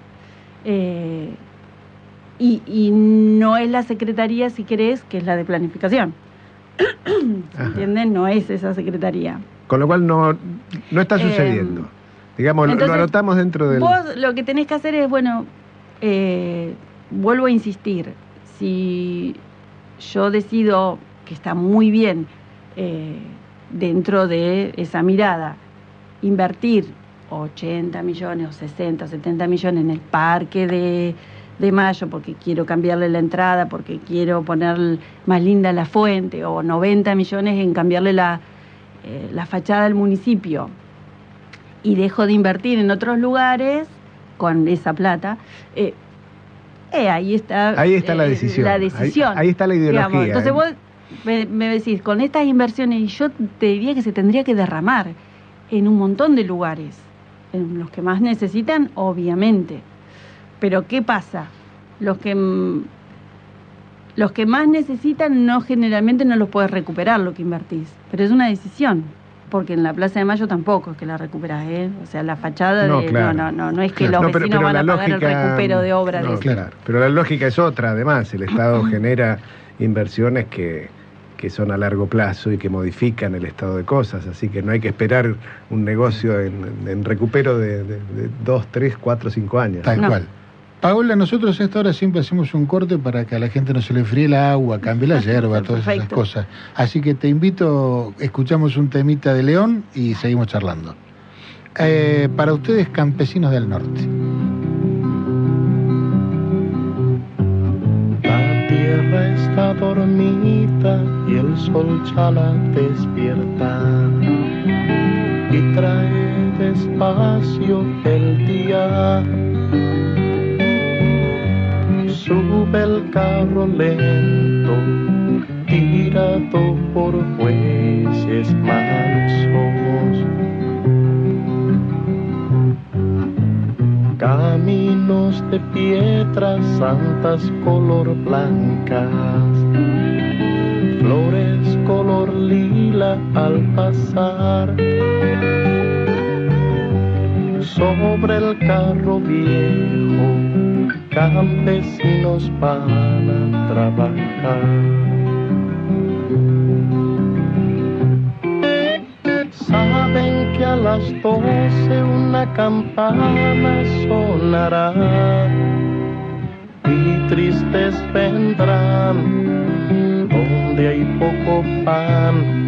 eh, y, y no es la secretaría, si querés, que es la de planificación. ¿Se Ajá. entienden? No es esa secretaría. Con lo cual no, no está Eh, sucediendo. Digamos, entonces, lo anotamos dentro del... Vos lo que tenés que hacer es, bueno, eh, vuelvo a insistir, si yo decido que está muy bien eh, dentro de esa mirada, invertir 80 millones o 60 o 70 millones en el parque de, de Mayo porque quiero cambiarle la entrada, porque quiero poner más linda la fuente, o 90 millones en cambiarle la, eh, la fachada del municipio, y dejo de invertir en otros lugares con esa plata, eh, eh, ahí está, Ahí está la decisión. la Ahí- decisión. ahí está la ideología, digamos. Entonces vos me, me decís, con estas inversiones, y yo te diría que se tendría que derramar en un montón de lugares, en los que más necesitan, obviamente. Pero ¿qué pasa? Los que los que más necesitan no generalmente no los puedes recuperar lo que invertís, pero es una decisión, porque en la Plaza de Mayo tampoco es que la recuperás, ¿eh? O sea, la fachada No, de claro. no, no, no, no es que Claro. los No, pero- vecinos pero van a pagar el recupero de obra no, de eso. claro. Pero la lógica es otra, además. El Estado genera inversiones que, que son a largo plazo y que modifican el estado de cosas. Así que no hay que esperar un negocio en, en recupero de, de- de dos, tres, cuatro, cinco años. Tal No. cual. Paola, nosotros a esta hora siempre hacemos un corte para que a la gente no se le fríe el agua, cambie la hierba, todas esas cosas. Así que te invito, escuchamos un temita de León y seguimos charlando. Eh, para ustedes, campesinos del norte. La tierra está dormida y el sol ya la despierta y trae despacio el día. Sube el carro lento, tirado por bueyes mansos. Caminos de piedras santas color blancas, flores color lila al pasar sobre el carro viejo, campesinos van a trabajar. Saben que a las doce una campana sonará y tristes vendrán donde hay poco pan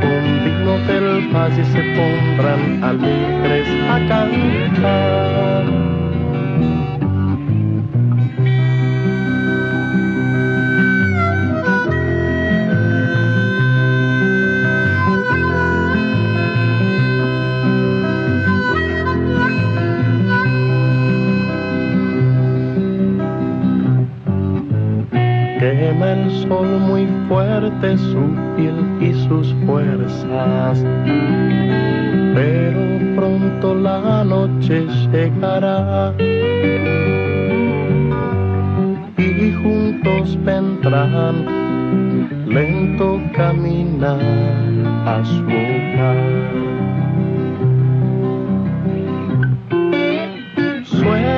con vino del valle se pondrán alegres a cantar. Quema el sol muy fuerte su piel y sus fuerzas, pero pronto la noche llegará y juntos vendrán lento caminar a su hogar.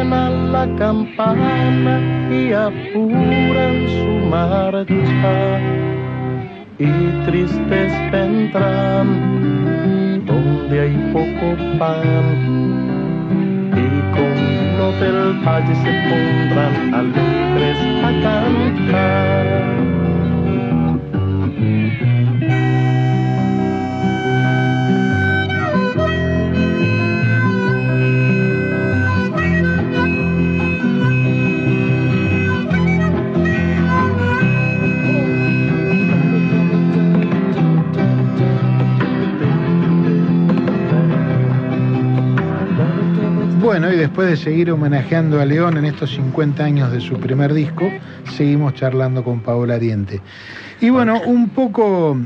Suena la campana y apuran su marcha y tristes vendrán donde hay poco pan y con vino del valle se pondrán alegres a cantar. Después de seguir homenajeando a León en estos 50 años de su primer disco, seguimos charlando con Paola Ariente. Y bueno, un poco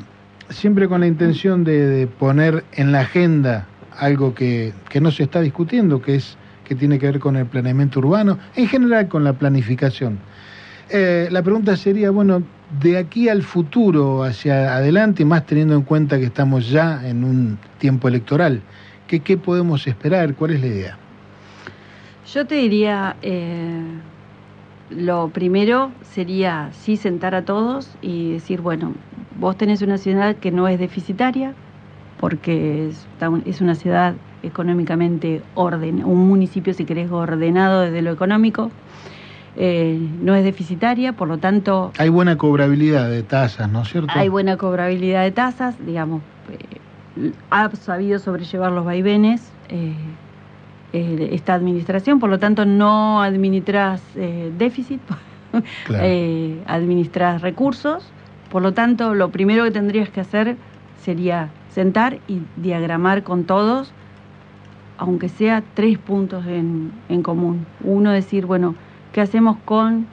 siempre con la intención de, de poner en la agenda algo que, que no se está discutiendo, que es que tiene que ver con el planeamiento urbano, en general con la planificación. Eh, la pregunta sería, bueno, de aquí al futuro, hacia adelante, más teniendo en cuenta que estamos ya en un tiempo electoral, ¿qué, qué podemos esperar? ¿Cuál es la idea? Yo te diría, eh, lo primero sería sí sentar a todos y decir, bueno, vos tenés una ciudad que no es deficitaria, porque es, una ciudad económicamente orden, un municipio, si querés, ordenado desde lo económico, eh, no es deficitaria, por lo tanto Hay buena cobrabilidad de tasas, ¿no es cierto? hay buena cobrabilidad de tasas, digamos, eh, ha sabido sobrellevar los vaivenes eh, eh, esta administración, por lo tanto no administras eh, déficit, Claro. eh, administras recursos, por lo tanto lo primero que tendrías que hacer sería sentar y diagramar con todos, aunque sea tres puntos en, en común. Uno decir, bueno, ¿qué hacemos con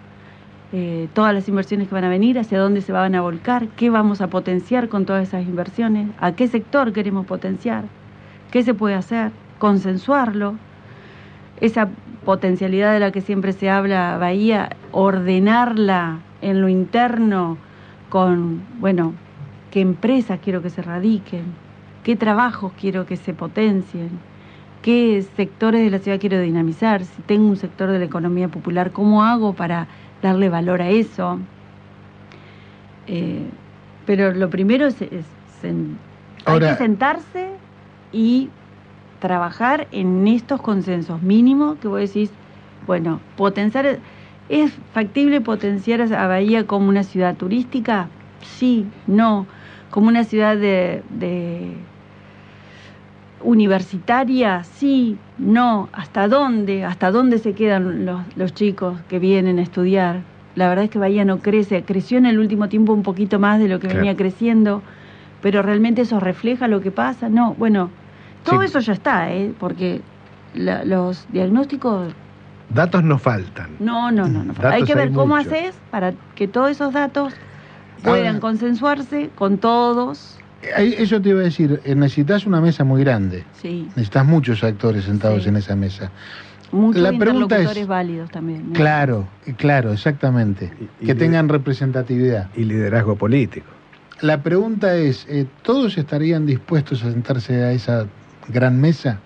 eh, todas las inversiones que van a venir, hacia dónde se van a volcar, qué vamos a potenciar con todas esas inversiones, a qué sector queremos potenciar, qué se puede hacer, consensuarlo, esa potencialidad de la que siempre se habla, Bahía, ordenarla en lo interno con, bueno, qué empresas quiero que se radiquen, qué trabajos quiero que se potencien, qué sectores de la ciudad quiero dinamizar, si tengo un sector de la economía popular, ¿cómo hago para darle valor a eso? Eh, pero lo primero es, es sen- hay Ahora- que sentarse y trabajar en estos consensos mínimos que vos decís, bueno, potenciar, ¿es factible potenciar a Bahía como una ciudad turística? Sí, no, como una ciudad de, de universitaria, sí, no, ¿hasta dónde? ¿Hasta dónde se quedan los, los chicos que vienen a estudiar? La verdad es que Bahía no crece, creció en el último tiempo un poquito más de lo que Claro. venía creciendo, pero realmente eso refleja lo que pasa, no, bueno, todo Sí. eso ya está, ¿eh? porque la- los diagnósticos, Datos no faltan. no, no, no, no. Datos hay que ver hay cómo mucho. haces para que todos esos datos puedan Ahora- consensuarse con todos, Eso te iba a decir, eh, necesitas una mesa muy grande, sí, necesitas muchos actores sentados Sí. en esa mesa. muchos La pregunta es- válidos también. ¿no? Claro, claro, exactamente. Y- y que tengan representatividad. Y liderazgo político. La pregunta es, eh, ¿todos estarían dispuestos a sentarse a esa gran mesa?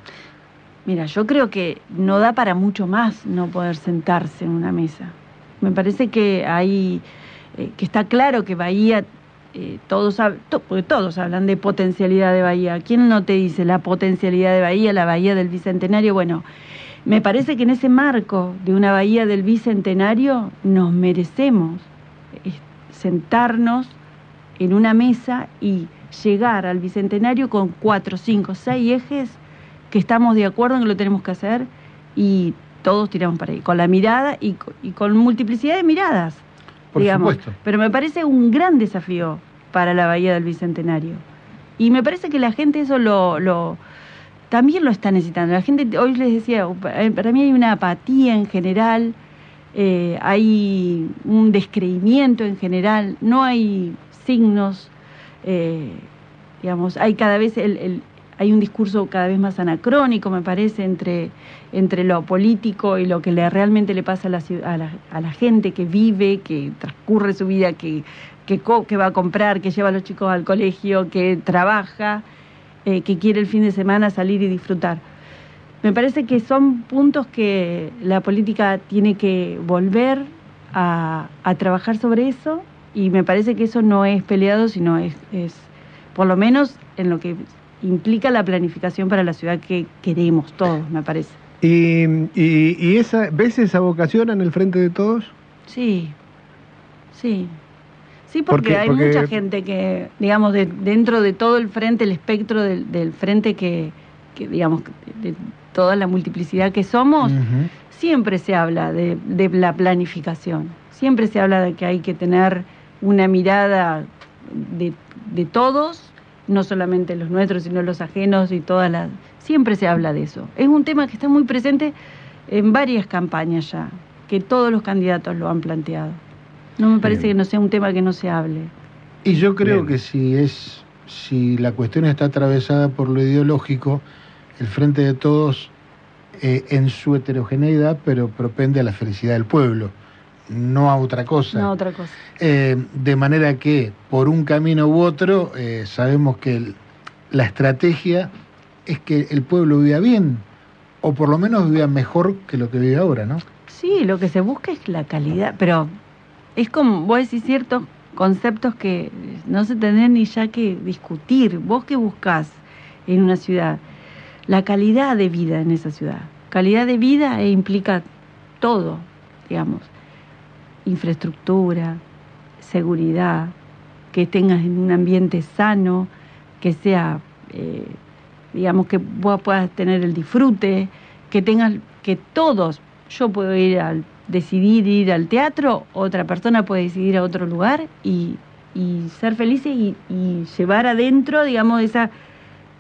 Mira, yo creo que no da para mucho más no poder sentarse en una mesa. Me parece que hay, eh, que está claro que Bahía, eh, todos, to- porque todos hablan de potencialidad de Bahía. ¿Quién no te dice la potencialidad de Bahía, la Bahía del Bicentenario? Bueno, me parece que en ese marco de una Bahía del Bicentenario nos merecemos eh, sentarnos en una mesa y llegar al Bicentenario con cuatro, cinco, seis ejes que estamos de acuerdo en que lo tenemos que hacer y todos tiramos para ahí, con la mirada y, co- y con multiplicidad de miradas, Por digamos. supuesto. Pero me parece un gran desafío para la Bahía del Bicentenario. Y me parece que la gente eso lo, lo también lo está necesitando. La gente, hoy les decía, para para mí hay una apatía en general, eh, hay un descreimiento en general, no hay signos, eh, digamos, hay cada vez el, el- hay un discurso cada vez más anacrónico, me parece, entre, entre lo político y lo que le, realmente le pasa a la, a, la, a la gente que vive, que transcurre su vida, que, que, co- que va a comprar, que lleva a los chicos al colegio, que trabaja, eh, que quiere el fin de semana salir y disfrutar. Me parece que son puntos que la política tiene que volver a, a trabajar sobre eso y me parece que eso no es peleado, sino es, es por lo menos en lo que implica la planificación para la ciudad que queremos todos, me parece. ¿Y, y, y esa, ves esa vocación en el frente de todos? Sí, sí. Sí, porque, hay porque- mucha gente que, digamos, de- dentro de todo el frente, el espectro del, del frente que, que, digamos, de toda la multiplicidad que somos, siempre se habla de, de la planificación, siempre se habla de que hay que tener una mirada de, de todos, no solamente los nuestros, sino los ajenos y todas las... Siempre se habla de eso. Es un tema que está muy presente en varias campañas ya, que todos los candidatos lo han planteado. No me parece Bien. que no sea un tema que no se hable. Y yo creo Bien. que si es, si la cuestión está atravesada por lo ideológico, el Frente de Todos, eh, en su heterogeneidad, pero propende a la felicidad del pueblo, no a otra cosa. No, otra cosa. Eh, de manera que, por un camino u otro, eh, sabemos que el- la estrategia es que el pueblo viva bien, o por lo menos viva mejor que lo que vive ahora, ¿no? Sí, lo que se busca es la calidad, pero es como, vos decís ciertos conceptos que no se tendrían ni ya que discutir. Vos qué buscás en una ciudad, la calidad de vida en esa ciudad. Calidad de vida eh, implica todo, digamos, infraestructura, seguridad, que tengas en un ambiente sano, que sea, eh, digamos, que vos puedas tener el disfrute, que tengas, que todos, yo puedo ir al, decidir ir al teatro, otra persona puede decidir a otro lugar y, ser felices y, y llevar adentro, digamos, esa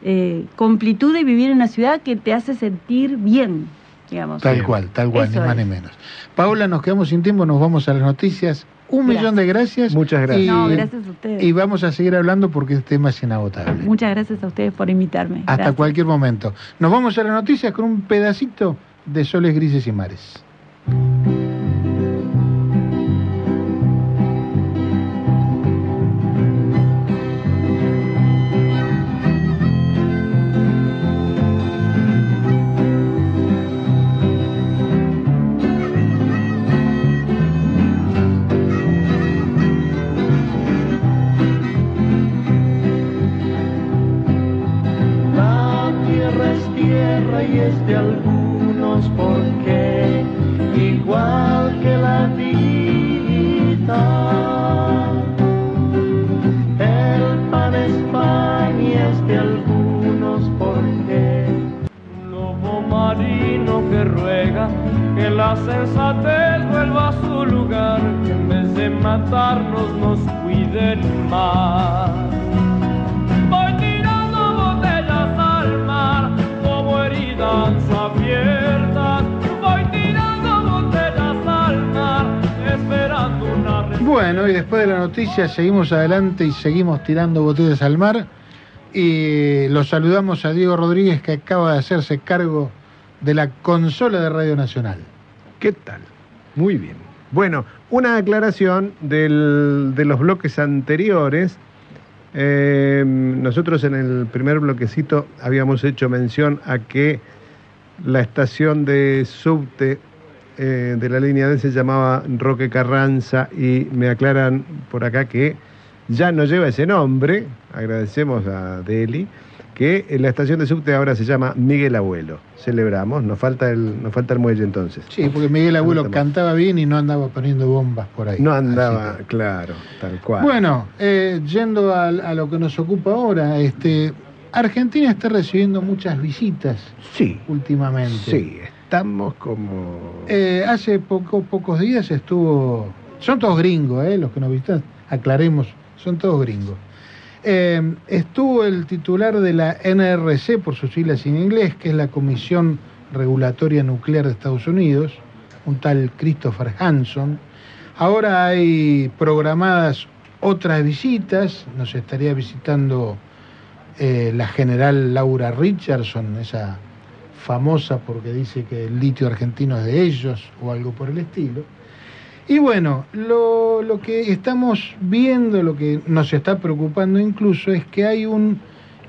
eh, completud de vivir en una ciudad que te hace sentir bien, digamos. Tal cual, tal cual, Eso ni más es. ni menos. Paola, nos quedamos sin tiempo, nos vamos a las noticias. Un Gracias. millón de gracias. Muchas gracias. Y, No, gracias a ustedes. y vamos a seguir hablando porque este tema es inagotable. Muchas gracias a ustedes por invitarme. Hasta Gracias. cualquier momento. Nos vamos a las noticias con un pedacito de soles grises y mares. Tierra y es de algunos porque igual que la vida. El pan es pan y es de algunos porque lobo marino que ruega que la sensatez vuelva a su lugar, que en vez de matarnos nos cuiden más. Bueno, y después de la noticia seguimos adelante y seguimos tirando botellas al mar. Y los saludamos a Diego Rodríguez que acaba de hacerse cargo de la consola de Radio Nacional. ¿Qué tal? Muy bien. Bueno, una aclaración del- de los bloques anteriores. Eh, nosotros en el primer bloquecito habíamos hecho mención a que la estación de subte eh, de la línea D se llamaba Roque Carranza y me aclaran por acá que ya no lleva ese nombre, agradecemos a Deli, que la estación de subte ahora se llama Miguel Abuelo. Celebramos, nos falta el, nos falta el muelle entonces. Sí, porque Miguel Abuelo cantaba bien y no andaba poniendo bombas por ahí. No andaba, que- claro, tal cual. Bueno, eh, yendo a, a lo que nos ocupa ahora, este, Argentina está recibiendo muchas visitas sí, últimamente. sí, estamos como... Eh, hace poco, pocos días estuvo. Son todos gringos, ¿eh? los que nos visitan, aclaremos, son todos gringos. Eh, estuvo el titular de la NRC, por sus siglas en inglés, que es la Comisión Regulatoria Nuclear de Estados Unidos, un tal Christopher Hanson. Ahora hay programadas otras visitas, nos estaría visitando eh, la general Laura Richardson, esa famosa porque dice que el litio argentino es de ellos o algo por el estilo. Y bueno, lo, lo que estamos viendo, lo que nos está preocupando incluso, es que hay un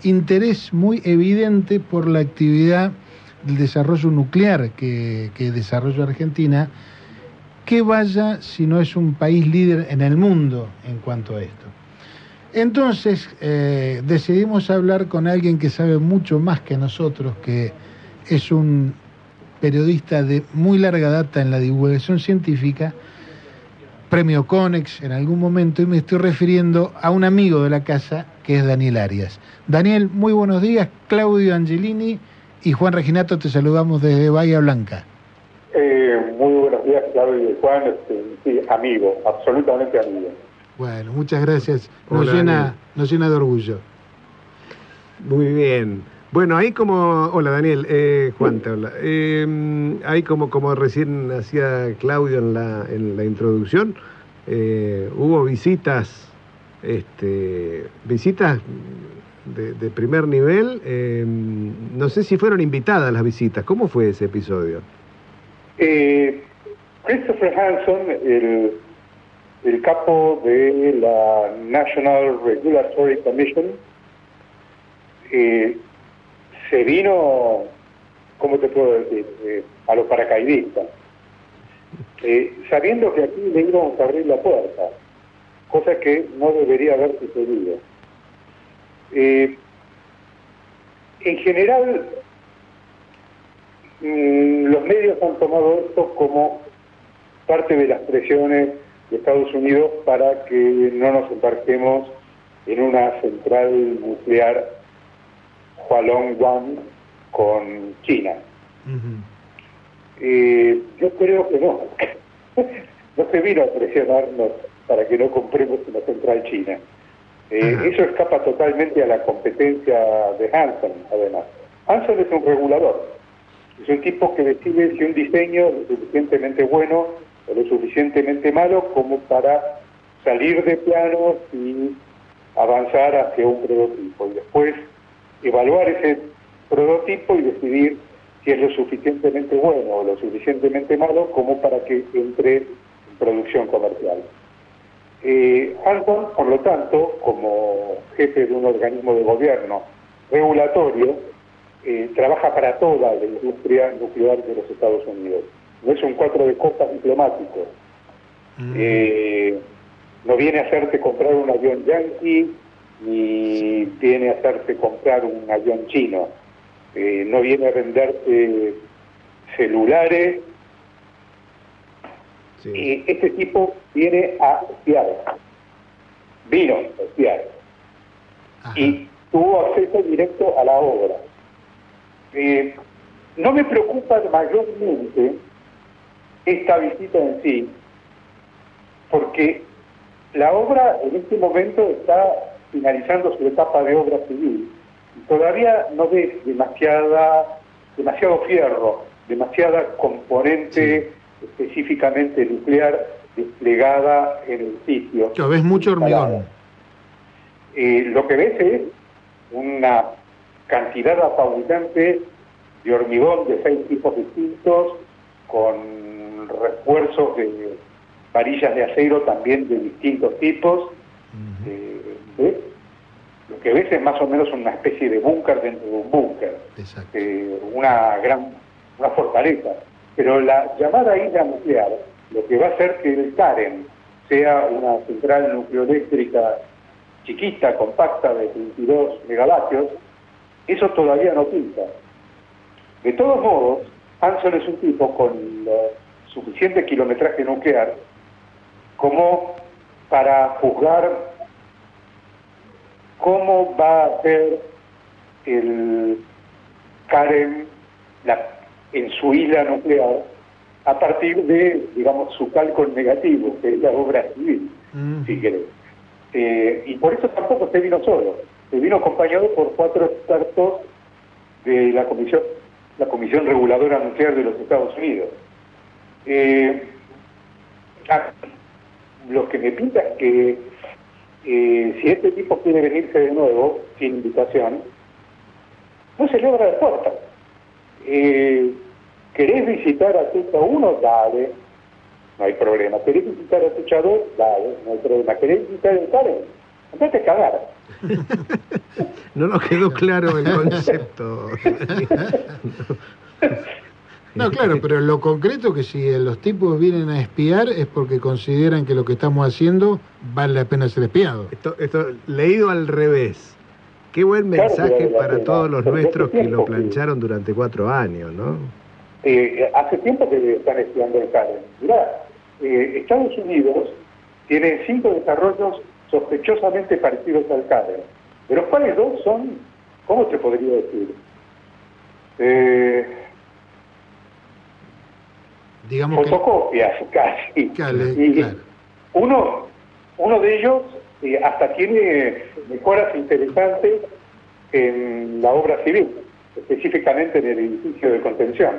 interés muy evidente por la actividad del desarrollo nuclear que, que desarrolla Argentina, que vaya si no es un país líder en el mundo en cuanto a esto. Entonces eh, decidimos hablar con alguien que sabe mucho más que nosotros, que es un periodista de muy larga data en la divulgación científica, premio Conex en algún momento, y me estoy refiriendo a un amigo de la casa que es Daniel Arias. Daniel, muy buenos días, Claudio Angelini y Juan Reginato, te saludamos desde Bahía Blanca. Eh, muy buenos días, Claudio y Juan. Este, sí, amigo, absolutamente amigo. Bueno, muchas gracias, nos, Hola, llena, Daniel. nos llena de orgullo. Muy bien. Bueno, ahí como... Hola Daniel, eh, Juan te habla. Eh, ahí como, como recién hacía Claudio en la, en la introducción, eh, hubo visitas, este, visitas de, primer nivel. eh, no sé si fueron invitadas las visitas. ¿Cómo fue ese episodio? Eh, Christopher Hanson, el, el capo de la National Regulatory Commission, eh, se vino, ¿cómo te puedo decir?, Eh, a los paracaidistas, Eh, sabiendo que aquí le íbamos a abrir la puerta, cosa que no debería haber sucedido. Eh, en general, Mm, los medios han tomado esto como parte de las presiones de Estados Unidos para que no nos embarquemos en una central nuclear Hualong con China. Eh, yo creo que no. no se vino a presionarnos para que no compremos una central china. Eh, eso escapa totalmente a la competencia de Hanson, además. Hanson es un regulador. Es un tipo que decide si un diseño es lo suficientemente bueno o lo suficientemente malo como para salir de planos y avanzar hacia un prototipo. Y después evaluar ese prototipo y decidir si es lo suficientemente bueno o lo suficientemente malo como para que entre en producción comercial. Eh, por lo tanto, como jefe de un organismo de gobierno regulatorio, eh, trabaja para toda la industria nuclear de los Estados Unidos. No es un cuatro de copas diplomático. Eh, no viene a hacerte comprar un avión yankee ni viene a hacerte comprar un avión chino. Eh, no viene a venderte celulares. Sí. Y este tipo viene a espiar. Vino a Ajá. y tuvo acceso directo a la obra. Eh, no me preocupa mayormente esta visita en sí, porque la obra en este momento está finalizando su etapa de obra civil todavía no ves demasiada, demasiado fierro, demasiada componente específicamente nuclear desplegada en el sitio. Yo, ves mucho hormigón. Eh, lo que ves es una cantidad apabullante de hormigón de seis tipos distintos, con refuerzos de varillas de acero también de distintos tipos. Eh, ¿ves? lo que ves es más o menos una especie de búnker dentro de un búnker, eh, una gran una fortaleza. Pero la llamada isla nuclear, lo que va a hacer que el Karen sea una central nucleoeléctrica chiquita, compacta, de 22 megavatios, eso todavía no pinta. De todos modos, Hanson es un tipo con eh, suficiente kilometraje nuclear como para juzgar cómo va a ser el Karen la- en su isla nuclear a partir de, digamos, su cálculo negativo, que es la obra civil, si querés. Eh, y por eso tampoco se vino solo, se vino acompañado por cuatro expertos de la Comisión, la Comisión Reguladora Nuclear de los Estados Unidos. Eh, ah, lo que me pinta es que eh, si este tipo quiere venirse de nuevo, sin invitación, no se le abra la puerta. Eh, ¿Querés visitar a Tucha 1? Dale, no hay problema. ¿Querés visitar a Tucha 2? Dale, no hay problema. ¿Querés visitar el Karen? Andate a cagar. No nos quedó claro el concepto. No, claro, pero lo concreto que si los tipos vienen a espiar es porque consideran que lo que estamos haciendo vale la pena ser espiado. Esto, esto leído al revés. Qué buen mensaje para todos los Pero nuestros que lo plancharon durante cuatro años, ¿no? Eh, hace tiempo que están estudiando el Karen. Mirá, eh, Estados Unidos tiene cinco desarrollos sospechosamente parecidos al Karen, de los cuales dos son, ¿cómo te podría decir? Eh, Digamos que... fotocopias casi. Y claro. uno, uno de ellos eh, hasta tiene mejoras interesantes en la obra civil, específicamente en el edificio de contención.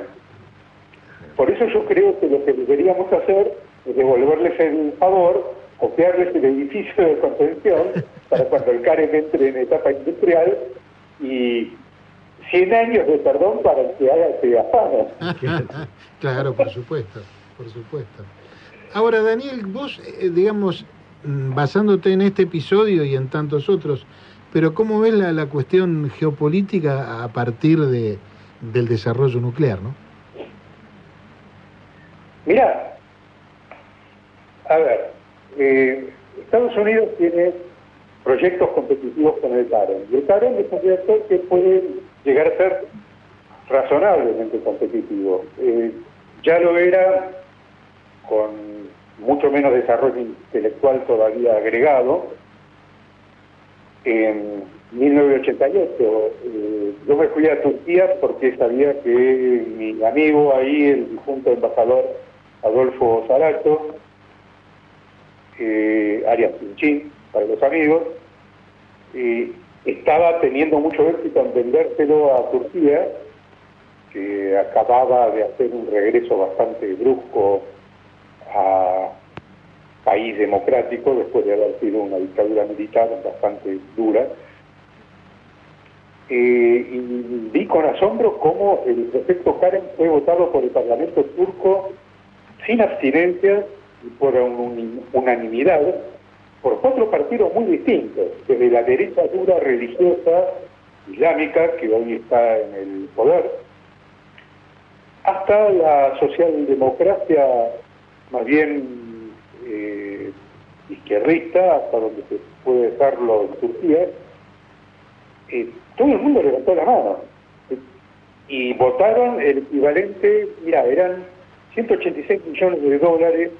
Por eso yo creo que lo que deberíamos hacer es devolverles el favor, copiarles el edificio de contención para cuando el CAREM entre en etapa industrial y 100 años de perdón para el que haga afano. claro, por supuesto, por supuesto. Ahora, Daniel, vos, eh, digamos, mm, basándote en este episodio y en tantos otros, pero ¿cómo ves la, la cuestión geopolítica a partir de, del desarrollo nuclear, no? Mira, a ver, eh, Estados Unidos tiene proyectos competitivos con el CAREN. Y el CAREN es un reactor que puede llegar a ser razonablemente competitivo. Eh, ya lo era con mucho menos desarrollo intelectual todavía agregado. En 1988 eh, yo me fui a Turquía porque sabía que mi amigo ahí, el difunto embajador Adolfo Zarato, eh, Arias Pinchín, para los amigos, eh, estaba teniendo mucho éxito en vendérselo a Turquía, que acababa de hacer un regreso bastante brusco a país democrático después de haber sido una dictadura militar bastante dura. Eh, y vi con asombro cómo el proyecto Karen fue votado por el Parlamento turco sin abstinencias y por un- unanimidad por cuatro partidos muy distintos, desde la derecha dura religiosa islámica, que hoy está en el poder, hasta la socialdemocracia más bien eh, izquierdista, hasta donde se puede dejarlo en Turquía, eh, todo el mundo levantó la mano y votaron el equivalente, mira, eran 186 millones de dólares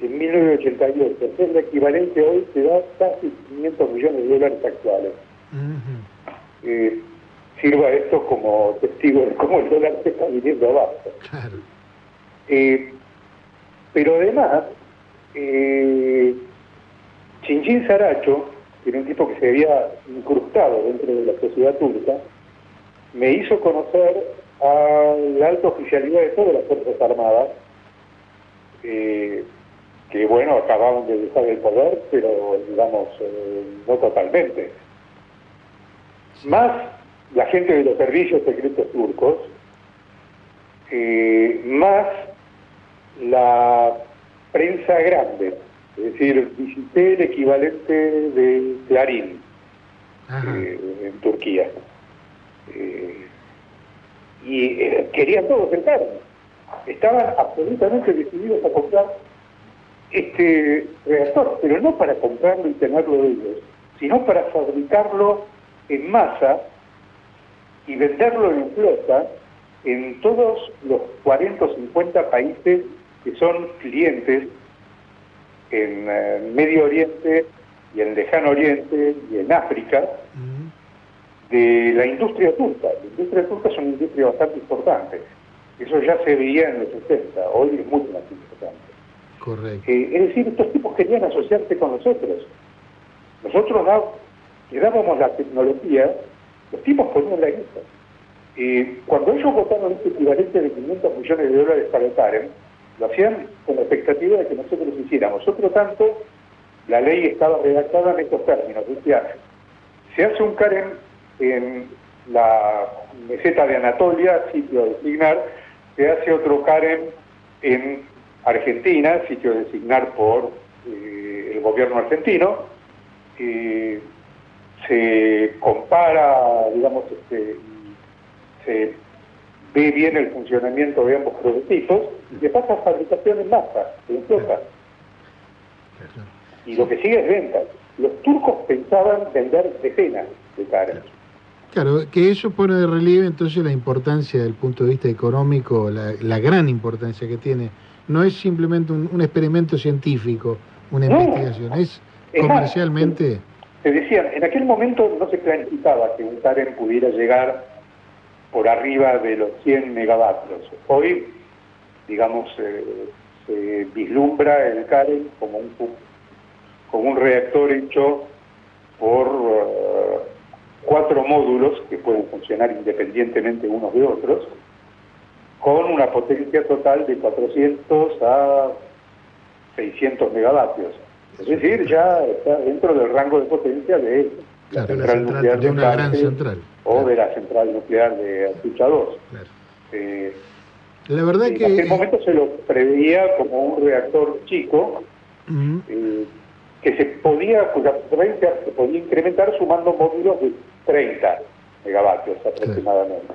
en 1988, es el equivalente hoy te da casi 500 millones de dólares actuales. Eh, sirva esto como testigo de cómo el dólar se está viniendo abajo. Claro. Eh, pero además, eh, Chinchín Saracho, que era un tipo que se había incrustado dentro de la sociedad turca, me hizo conocer a la alta oficialidad de todas las Fuerzas Armadas, eh, que bueno, acababan de dejar el poder, pero digamos, eh, no totalmente. Más la gente de los servicios secretos turcos, eh, más la prensa grande, es decir, visité el equivalente de Clarín, eh, en Turquía. Y querían todos carne. Estaban absolutamente decididos a comprar este reactor, pero no para comprarlo y tenerlo de ellos, sino para fabricarlo en masa y venderlo en flota en todos los 40 o 50 países que son clientes en eh, Medio Oriente y en Lejano Oriente y en África de la industria turca. La industria turca es una industria bastante importante. Eso ya se veía en los 60, hoy es mucho más importante. Correcto. Eh, es decir, estos tipos querían asociarse con nosotros. Nosotros le dábamos la tecnología, los tipos ponían la guita. Eh, cuando ellos votaron este equivalente de 500 millones de dólares para el Karen, lo hacían con la expectativa de que nosotros hiciéramos. Otro tanto, la ley estaba redactada en estos términos. Decía, se hace un Karen en la meseta de Anatolia, sitio a designar, se hace otro Karen en Argentina, sitio designar por eh, el gobierno argentino, eh, se compara, digamos, este, se ve bien el funcionamiento de ambos prototipos y se pasa a fabricación en masa, en flota. Y lo que sigue es venta. Los turcos pensaban vender decenas de Karen. Claro, que eso pone de relieve entonces la importancia del punto de vista económico, la, la gran importancia que tiene. No es simplemente un, un experimento científico, una No. investigación, es Es más, comercialmente... Se decían, en aquel momento no se planificaba que un Karen pudiera llegar por arriba de los 100 megavatios. Hoy, digamos, eh, se vislumbra el Karen como un, como un reactor hecho por eh, cuatro módulos que pueden funcionar independientemente unos de otros, con una potencia total de 400 a 600 megavatios. Es decir, ya está dentro del rango de potencia de la Claro, central central, nuclear de una gran central. o de la central nuclear de Atucha 2. Claro. Eh, La verdad en aquel que... momento se lo preveía como un reactor chico Ujú. eh, que se podía, cuya potencia se podía incrementar sumando módulos de 30 megavatios aproximadamente.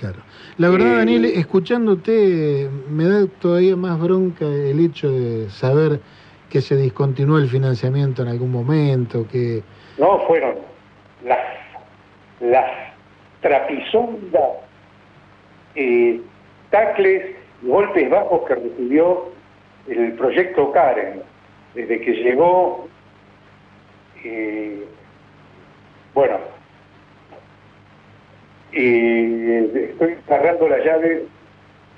Claro. La verdad, Eh, Daniel, escuchándote, me da todavía más bronca el hecho de saber que se discontinuó el financiamiento en algún momento, que... No fueron las, las trapisondas, eh, tacles y golpes bajos que recibió el proyecto Karen desde que llegó, eh, bueno, eh, estoy agarrando la llave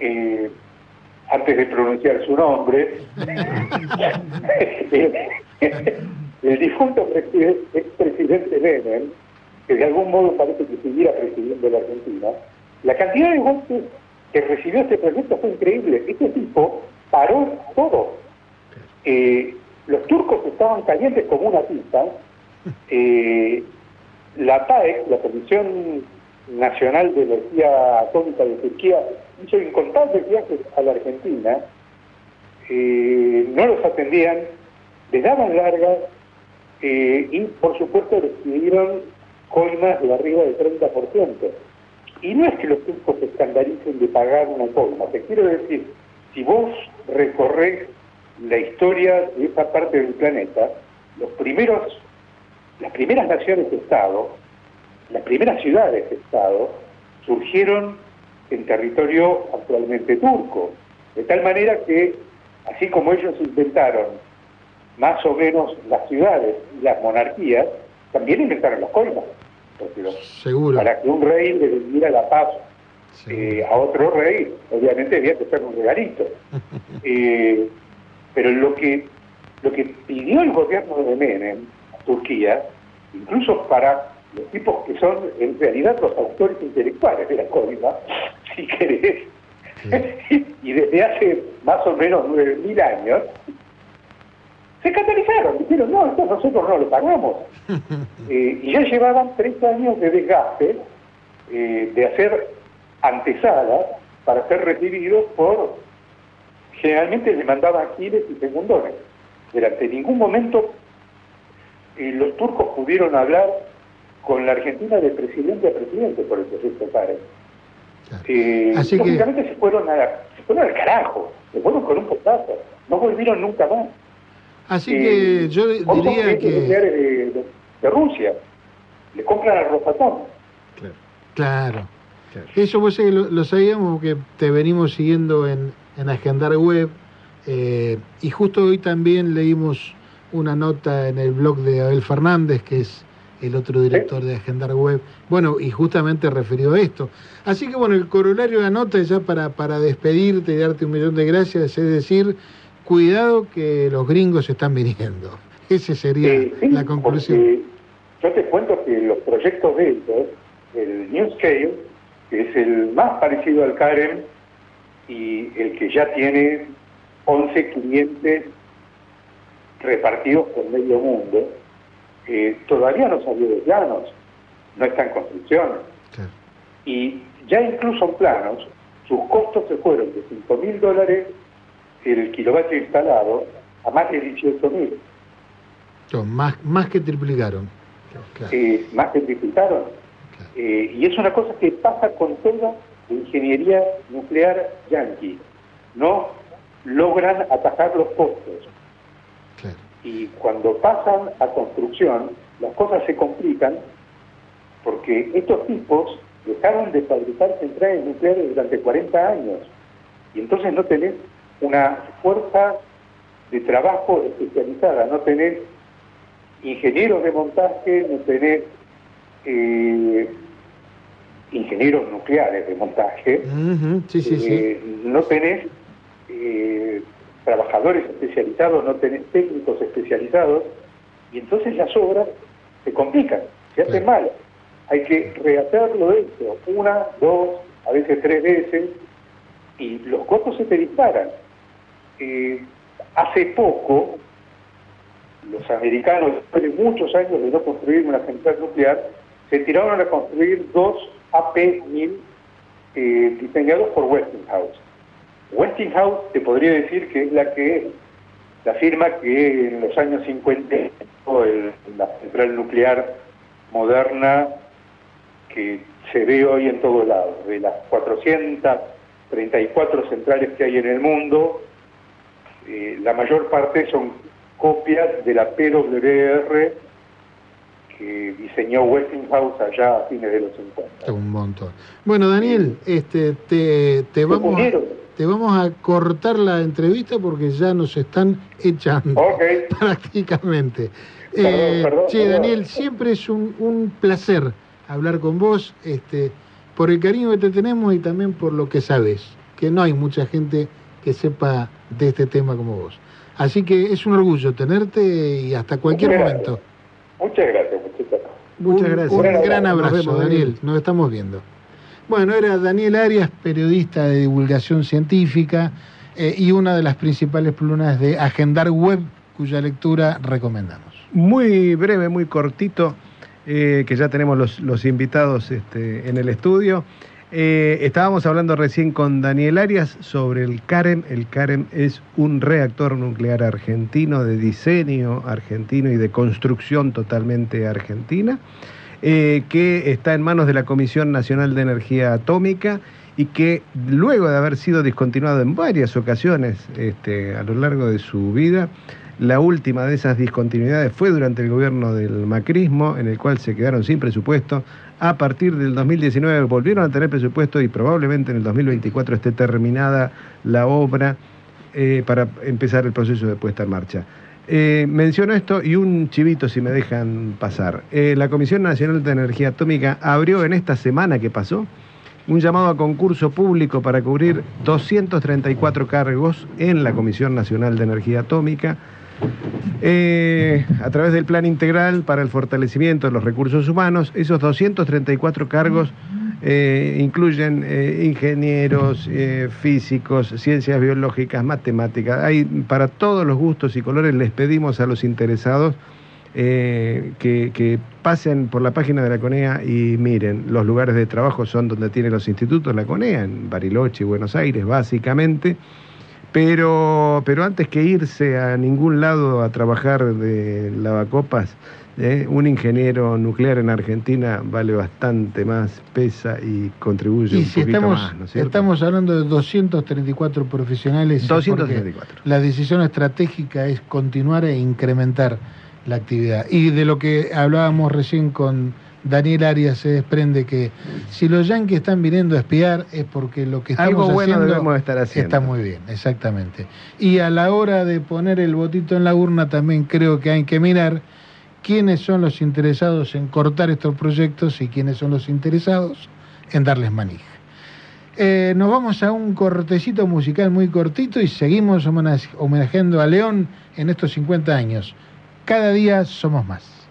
eh, antes de pronunciar su nombre. el difunto preside- expresidente Menem, que de algún modo parece que siguiera presidiendo la Argentina, la cantidad de golpes que recibió este proyecto fue increíble. Este tipo paró todo. Eh, los turcos estaban calientes como una pizza. Eh, la PAEC, la Comisión Nacional de Energía Atómica de Turquía, hizo incontables viajes a la Argentina, eh, no los atendían, les daban largas eh, y por supuesto les pidieron coimas de arriba del 30%. Y no es que los turcos se escandalicen de pagar una coima, te quiero decir, si vos recorres la historia de esa parte del planeta, los primeros, las primeras naciones de Estado, las primeras ciudades de Estado, surgieron en territorio actualmente turco, de tal manera que, así como ellos inventaron más o menos las ciudades y las monarquías, también inventaron los- Seguro. para que un rey le diera la paz eh, a otro rey, obviamente había que hacer un regalito. Eh, pero lo que, lo que pidió el gobierno de Menem a Turquía, incluso para los tipos que son en realidad los autores intelectuales de la coima, si querés, y desde hace más o menos 9.000 años, se catalizaron, dijeron, no, esto nosotros no lo pagamos. Eh, y ya llevaban tres años de desgaste eh, de hacer antesada para ser recibidos por, generalmente le mandaban giles y segundones. Durante ningún momento eh, los turcos pudieron hablar con la Argentina de presidente a presidente por el proyecto PARE. Claro. Eh, Así que- lógicamente se fueron, a, se fueron al carajo, se fueron con un potazo, no volvieron nunca más. Así Eh, que yo diría que... de, de- de Rusia le compran al Rosatón. Claro, Claro. claro. Eso vos lo, lo sabíamos porque te venimos siguiendo en, en Agendar Web eh, y justo hoy también leímos una nota en el blog de Abel Fernández, que es el otro director de Agendar Web, bueno, y justamente referido a esto. Así que bueno, el corolario de la nota ya para, para despedirte y darte un millón de gracias, es decir, cuidado que los gringos están viniendo. Esa sería Eh, sí, la conclusión. Yo te cuento que los proyectos de ellos, el New Scale, que es el más parecido al Karen y el que ya tiene 11 clientes repartidos por medio mundo, eh, todavía no salió de planos, no está en construcción. Y ya incluso en planos, sus costos se fueron de 5 mil dólares el kilovatio instalado a más de 18 mil. Más, más que triplicaron. Claro. eh, más que triplicaron. Eh, y es una cosa que pasa con toda la ingeniería nuclear yanqui. No logran atajar los costos. Y cuando pasan a construcción, las cosas se complican porque estos tipos dejaron de fabricar centrales nucleares durante 40 años. Y entonces no tenés una fuerza de trabajo especializada, no tenés ingenieros de montaje, no tenés eh, ingenieros nucleares de montaje, Sí, sí, sí. eh, no tenés eh, trabajadores especializados, no tenés técnicos especializados, y entonces las obras se complican, se hacen mal. Hay que rehacerlo eso una, dos, a veces tres veces, y los costos se te disparan. Eh, hace poco, los americanos, después de muchos años de no construir una central nuclear, se tiraron a construir dos AP-1000 eh, diseñados por Westinghouse. Westinghouse te podría decir que es la que la firma que en los años 50 hizo el- la central nuclear moderna que se ve hoy en todos lados. De las 434 centrales que hay en el mundo, eh, la mayor parte son copias de la PWR que diseñó Westinghouse allá a fines de los 50. Un montón. Bueno, Daniel, este, te, te vamos a, te vamos a cortar la entrevista porque ya nos están echando Ok, prácticamente. Perdón, Eh, perdón, che, perdón. Daniel, siempre es un, un placer hablar con vos, este, por el cariño que te tenemos y también por lo que sabes, que no hay mucha gente que sepa de este tema como vos. Así que es un orgullo tenerte y hasta cualquier Muchas momento. muchas gracias. Muchas Un- gracias. Un gran nos abrazo, vemos, Daniel. Daniel. Nos estamos viendo. Bueno, era Daniel Arias, periodista de divulgación científica eh, y una de las principales plumas de Agendar Web, cuya lectura recomendamos. Muy breve, muy cortito, eh, que ya tenemos los, los invitados este, en el estudio. Eh, estábamos hablando recién con Daniel Arias sobre el CAREM. El CAREM es un reactor nuclear argentino de diseño argentino y de construcción totalmente argentina, eh, que está en manos de la Comisión Nacional de Energía Atómica y que luego de haber sido discontinuado en varias ocasiones este, a lo largo de su vida, la última de esas discontinuidades fue durante el gobierno del macrismo, en el cual se quedaron sin presupuesto. A partir del 2019 volvieron a tener presupuesto y probablemente en el 2024 esté terminada la obra eh, para empezar el proceso de puesta en marcha. Eh, menciono esto y un chivito, si me dejan pasar. Eh, la Comisión Nacional de Energía Atómica abrió en esta semana que pasó un llamado a concurso público para cubrir 234 cargos en la Comisión Nacional de Energía Atómica eh, a través del Plan Integral para el Fortalecimiento de los Recursos Humanos. Esos 234 cargos eh, incluyen eh, ingenieros, físicos, ciencias biológicas, matemáticas. Hay para todos los gustos y colores. Les pedimos a los interesados que, pasen por la página de la CONEA y miren, los lugares de trabajo son donde tiene los institutos la CONEA, en Bariloche Buenos Aires, básicamente. Pero, pero antes que irse a ningún lado a trabajar de lavacopas, ¿eh? Un ingeniero nuclear en Argentina vale bastante más, pesa y contribuye Y un si poquito estamos, más, ¿no es estamos hablando de 234 profesionales. es porque 234. La decisión estratégica es continuar e incrementar la actividad. Y de lo que hablábamos recién con Daniel Arias se desprende que si los yanquis están viniendo a espiar es porque lo que estamos Algo bueno haciendo estar haciendo. está muy bien, exactamente. Y a la hora de poner el votito en la urna también creo que hay que mirar quiénes son los interesados en cortar estos proyectos y quiénes son los interesados en darles manija. Eh, nos vamos a un cortecito musical muy cortito y seguimos homenajeando a León en estos 50 años. Cada día somos más.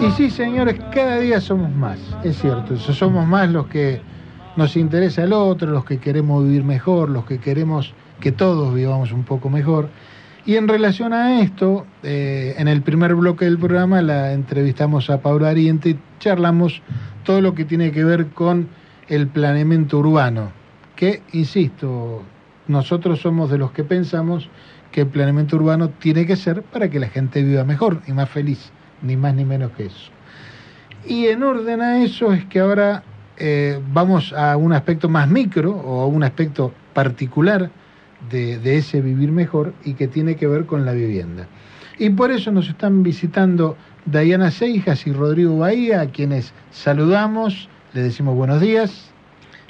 Y sí, señores, cada día somos más, es cierto, somos más los que nos interesa el otro, los que queremos vivir mejor, los que queremos que todos vivamos un poco mejor. Y en relación a esto, eh, en el primer bloque del programa la entrevistamos a Paula Ariente y charlamos todo lo que tiene que ver con el planeamiento urbano, que, insisto, nosotros somos de los que pensamos que el planeamiento urbano tiene que ser para que la gente viva mejor y más feliz, ni más ni menos que eso. Y en orden a eso es que ahora eh, vamos a un aspecto más micro o a un aspecto particular de, de ese vivir mejor y que tiene que ver con la vivienda. Y por eso nos están visitando Diana Seijas y Rodrigo Bahía, a quienes saludamos, les decimos buenos días.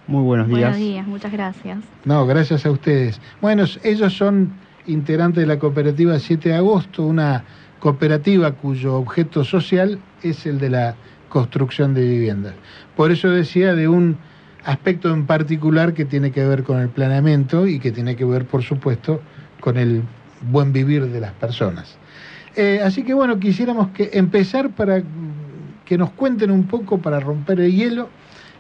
Muy buenos días. Buenos días, muchas gracias. No, gracias a ustedes. Bueno, ellos son integrantes de la cooperativa 7 de agosto, una cooperativa cuyo objeto social es el de la construcción de viviendas. Por eso decía de un aspecto en particular que tiene que ver con el planeamiento y que tiene que ver, por supuesto, con el buen vivir de las personas. Eh, así que bueno, quisiéramos que empezar para que nos cuenten un poco, para romper el hielo,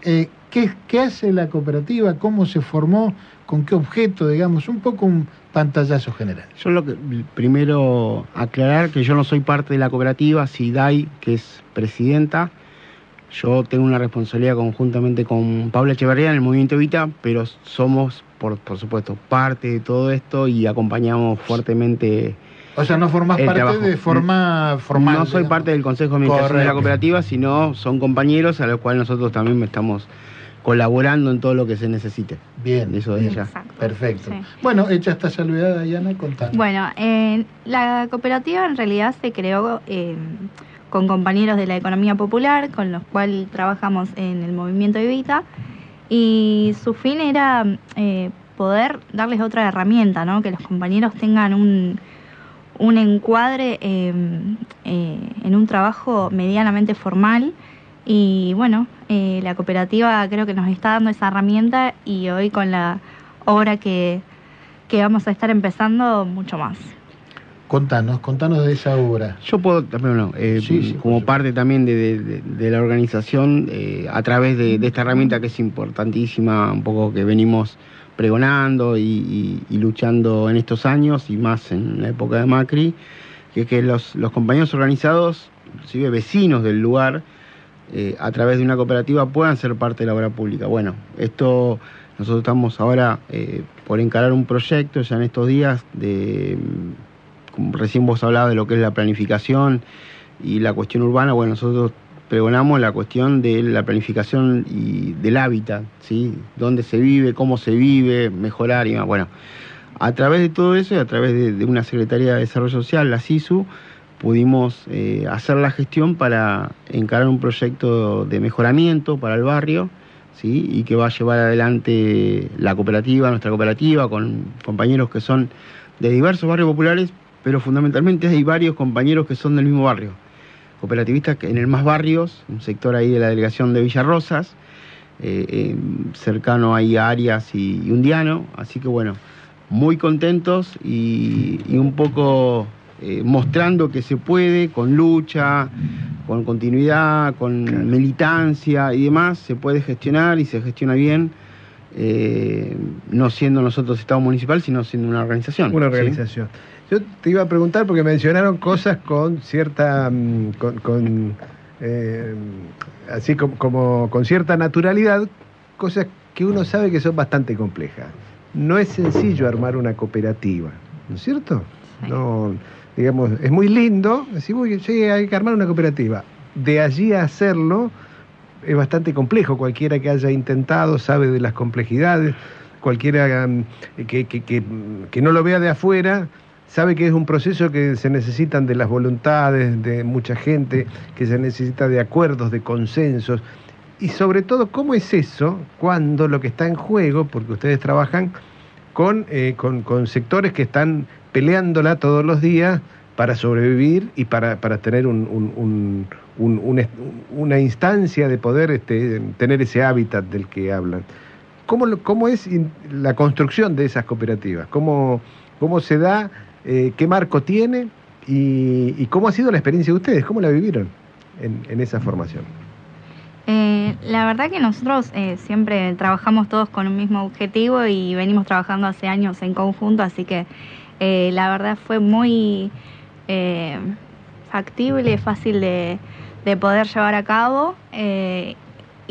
eh, ¿qué, qué hace la cooperativa, cómo se formó, con qué objeto, digamos, un poco un pantallazo general. Yo lo que primero aclarar que yo no soy parte de la cooperativa, SIDAI, que es presidenta. Yo tengo una responsabilidad conjuntamente con Paula Echeverría en el movimiento Evita, pero somos, por, por supuesto, parte de todo esto y acompañamos fuertemente O sea, no formás el parte trabajo. de forma formal. no soy digamos. parte del Consejo de Administración de la cooperativa, sino son compañeros a los cuales nosotros también estamos colaborando en todo lo que se necesite. Bien, Eso es. Exacto. Perfecto. Sí. Bueno, hecha esta salvedad, Diana, contanos. Bueno, eh, la cooperativa en realidad se creó eh, con compañeros de la economía popular, con los cuales trabajamos en el movimiento Evita, y su fin era eh, poder darles otra herramienta, ¿no? que los compañeros tengan un, un encuadre em, eh, en un trabajo medianamente formal. Y bueno, eh, la cooperativa creo que nos está dando esa herramienta y hoy con la obra que, que vamos a estar empezando, mucho más. Contanos, contanos de esa obra. Yo puedo también, bueno, eh, Sí, sí, como parte también de, de- de la organización, eh, a través de, de esta herramienta que es importantísima, un poco que venimos pregonando y, y- y luchando en estos años y más en la época de Macri, que es que los, los compañeros organizados, inclusive vecinos del lugar, eh, a través de una cooperativa puedan ser parte de la obra pública. Bueno, esto nosotros estamos ahora por encarar un proyecto ya en estos días de, recién vos hablabas de lo que es la planificación y la cuestión urbana, bueno, nosotros pregonamos la cuestión de la planificación y del hábitat, ¿sí? Dónde se vive, cómo se vive, mejorar y más. Bueno, a través de todo eso y a través de, una Secretaría de Desarrollo Social, la SISU, pudimos eh, hacer la gestión para encarar un proyecto de mejoramiento para el barrio, ¿sí? y que va a llevar adelante la cooperativa, nuestra cooperativa, con compañeros que son de diversos barrios populares, pero fundamentalmente hay varios compañeros que son del mismo barrio. Cooperativistas en el Más Barrios, un sector ahí de la delegación de Villarrosas, eh, eh, cercano ahí a Arias y, y Undiano, así que bueno, muy contentos y, y un poco eh, mostrando que se puede con lucha, con continuidad, con militancia y demás, se puede gestionar y se gestiona bien, eh, no siendo nosotros Estado municipal, sino siendo una organización. Una ¿sí? Yo te iba a preguntar porque mencionaron cosas con cierta, mm, con, con, eh, así como, como con cierta naturalidad, cosas que uno sabe que son bastante complejas. No es sencillo armar una cooperativa, ¿no es cierto? Sí. No, digamos, es muy lindo decir, "Uy, sí, hay que armar una cooperativa. De allí a hacerlo es bastante complejo. Cualquiera que haya intentado sabe de las complejidades. Cualquiera mm, que, que- que, que no lo vea de afuera sabe que es un proceso que se necesitan de las voluntades de mucha gente, que se necesita de acuerdos, de consensos. Y sobre todo, ¿cómo es eso cuando lo que está en juego, porque ustedes trabajan con, eh, con, sectores que están peleándola todos los días para sobrevivir y para, para tener un- un- un- un- un est- una instancia de poder este, tener ese hábitat del que hablan. ¿Cómo, cómo es la construcción de esas cooperativas? ¿Cómo, cómo se da? Eh, ¿Qué marco tiene? Y, cómo ha sido la experiencia de ustedes? ¿Cómo la vivieron en, esa formación? Eh, la verdad que nosotros eh, siempre trabajamos todos con un mismo objetivo y venimos trabajando hace años en conjunto, así que la verdad fue muy factible, fácil de, de poder llevar a cabo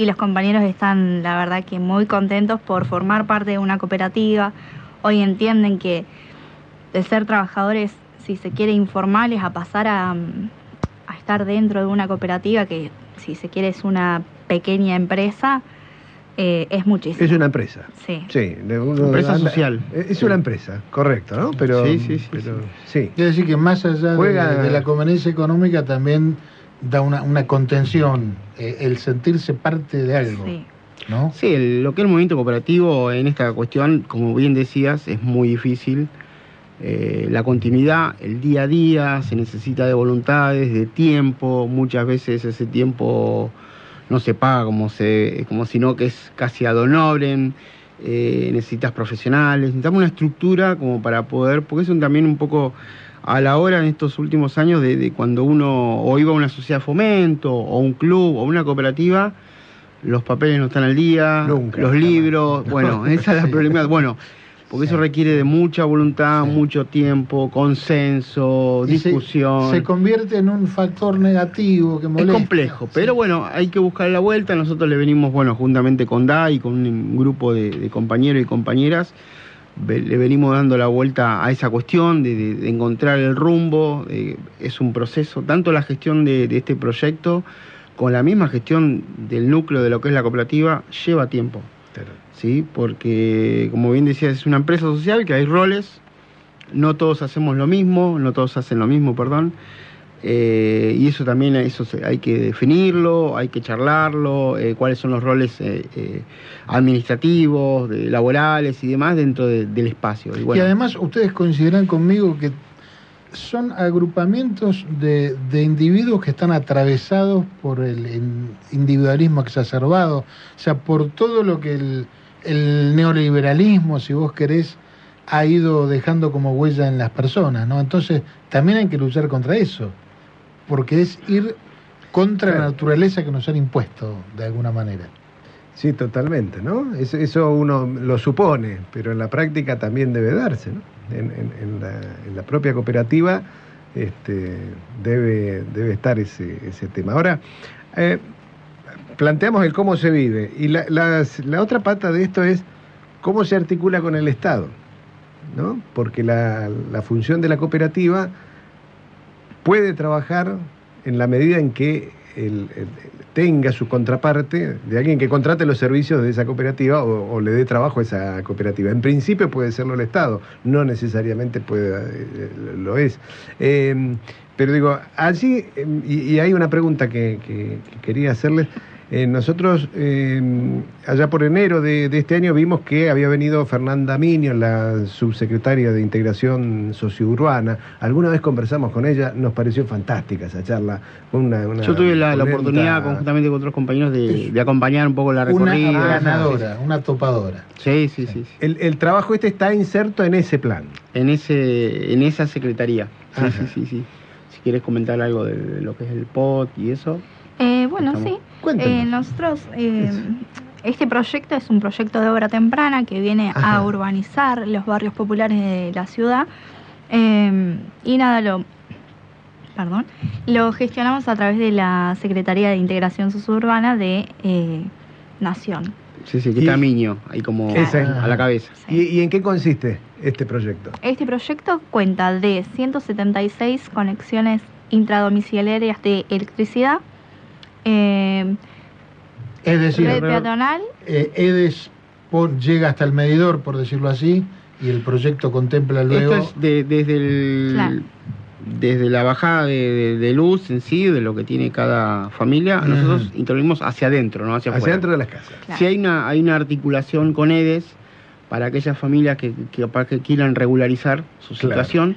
y los compañeros están, la verdad que muy contentos por formar parte de una cooperativa. Hoy entienden que de ser trabajadores, si se quiere, informales, a pasar a, mm, a estar dentro de una cooperativa que, si se quiere, es una pequeña empresa, eh, es muchísimo. Es una empresa. Sí. Sí, de uno Empresa anda- social. Es Sí. una empresa, correcto, ¿no? Pero, Sí, sí, sí, pero- sí. Quiere decir que más allá de- Juega- de, la conveniencia económica también da una, una contención, eh, el sentirse parte de algo, Sí. ¿no? Sí, el- lo que es el movimiento cooperativo en esta cuestión, como bien decías, es muy difícil. Eh, la continuidad, el día a día, se necesita de voluntades, de tiempo. Muchas veces ese tiempo no se paga como, se, como sino que es casi ad honorem. Eh, necesitas profesionales, necesitamos una estructura como para poder, porque eso también un poco a la hora en estos últimos años de, de cuando uno o iba a una sociedad de fomento o un club o una cooperativa, los papeles no están al día, Nunca, los libros, bueno, esa es la problemática. Bueno, porque eso requiere de mucha voluntad, Sí. mucho tiempo, consenso, Y discusión. Se, convierte en un factor negativo que es molesta. complejo, Sí. pero bueno, hay que buscar la vuelta. Nosotros le venimos, bueno, juntamente con DAI, con un grupo de, de compañeros y compañeras, le venimos dando la vuelta a esa cuestión de, de- de encontrar el rumbo. eh, es un proceso, tanto la gestión de, de este proyecto con la misma gestión del núcleo de lo que es la cooperativa lleva tiempo. ¿Sí? Porque, como bien decía, es una empresa social que hay roles, no todos hacemos lo mismo, no todos hacen lo mismo, perdón. Eh, y eso también eso hay que definirlo, hay que charlarlo, eh, cuáles son los roles eh, eh, administrativos, de- laborales y demás dentro de- del espacio. Y además ustedes coincidirán conmigo que son agrupamientos de, de individuos que están atravesados por el in- individualismo exacerbado, o sea, por todo lo que el, el neoliberalismo, si vos querés, ha ido dejando como huella en las personas, ¿no? Entonces, también hay que luchar contra eso, porque es ir contra la naturaleza que nos han impuesto, de alguna manera. Sí, totalmente, ¿no? Eso, eso uno lo supone, pero en la práctica también debe darse, ¿no? En, la, en la propia cooperativa este, debe, debe estar ese, tema. Ahora, eh, planteamos el cómo se vive, y la, la otra pata de esto es cómo se articula con el Estado, ¿no? Porque la función de la cooperativa puede trabajar en la medida en que tenga su contraparte de alguien que contrate los servicios de esa cooperativa o, le dé trabajo a esa cooperativa. En principio puede serlo el Estado, no necesariamente puede, eh, lo es. Eh, pero digo, allí, eh, y, hay una pregunta que, que- que quería hacerles. Eh, nosotros, eh, allá por enero de, de este año, vimos que había venido Fernanda Miño, la subsecretaria de Integración Sociourbana. Alguna vez conversamos con ella, nos pareció fantástica esa charla. Una, una yo tuve la, oportunidad conjuntamente con otros compañeros de, de acompañar un poco la Una recorrida. ganadora, una topadora. Sí, sí, sí. sí. El, el trabajo este está inserto en ese plan. En, ese, en esa secretaría. Sí, Ajá. sí, sí, sí. Si quieres comentar algo de, de lo que es el POT y eso. Eh, bueno, Estamos- sí. Eh, nosotros, eh, este proyecto es un proyecto de obra temprana que viene Ajá. a urbanizar los barrios populares de la ciudad. Eh, y nada, lo, perdón, lo gestionamos a través de la Secretaría de Integración Suburbana de eh, Nación. Sí, sí, que está Miño ahí como a la cabeza. Sí. ¿Y, y en qué consiste este proyecto? Este proyecto cuenta de 176 conexiones intradomiciliarias de electricidad, eh, Es decir, red peatonal eh, EDES pon- llega hasta el medidor, por decirlo así, y el proyecto contempla luego... Esto es de- desde el Claro. desde la bajada de, de- de luz en sí, de lo que tiene cada familia, nosotros intervenimos hacia adentro, no hacia Hacia afuera. dentro de las casas. Claro. Si hay una, hay una articulación con EDES para aquellas familias que, que, quieran regularizar su Claro. situación.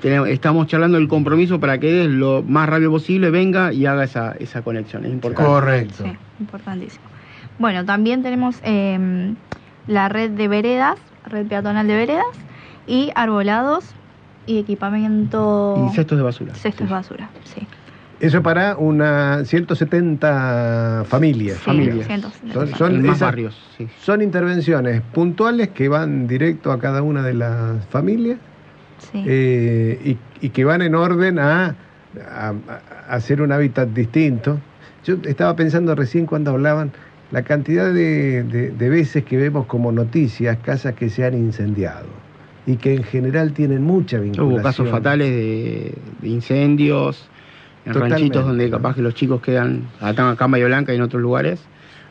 Tenemos- estamos charlando el compromiso para que EDES lo más rápido posible venga y haga esa, esa conexión. Es importante. Correcto. Sí, importantísimo. Bueno, también tenemos eh, la red de veredas, red peatonal de veredas, y arbolados y equipamiento... Y cestos de basura. cestos de Sí. basura, sí. Eso para una 170 familias. Sí, familias. 170 Son- familias. son En más esas- barrios, sí. Son intervenciones puntuales que van directo a cada una de las familias Sí. eh, y, y que van en orden a, a- a hacer un hábitat distinto. Yo estaba pensando recién cuando hablaban la cantidad de, de- de veces que vemos como noticias casas que se han incendiado y que en general tienen mucha vinculación. Hubo casos fatales de, de incendios en Totalmente, ranchitos donde capaz que los chicos quedan acá acá en Bahía Blanca y en otros lugares.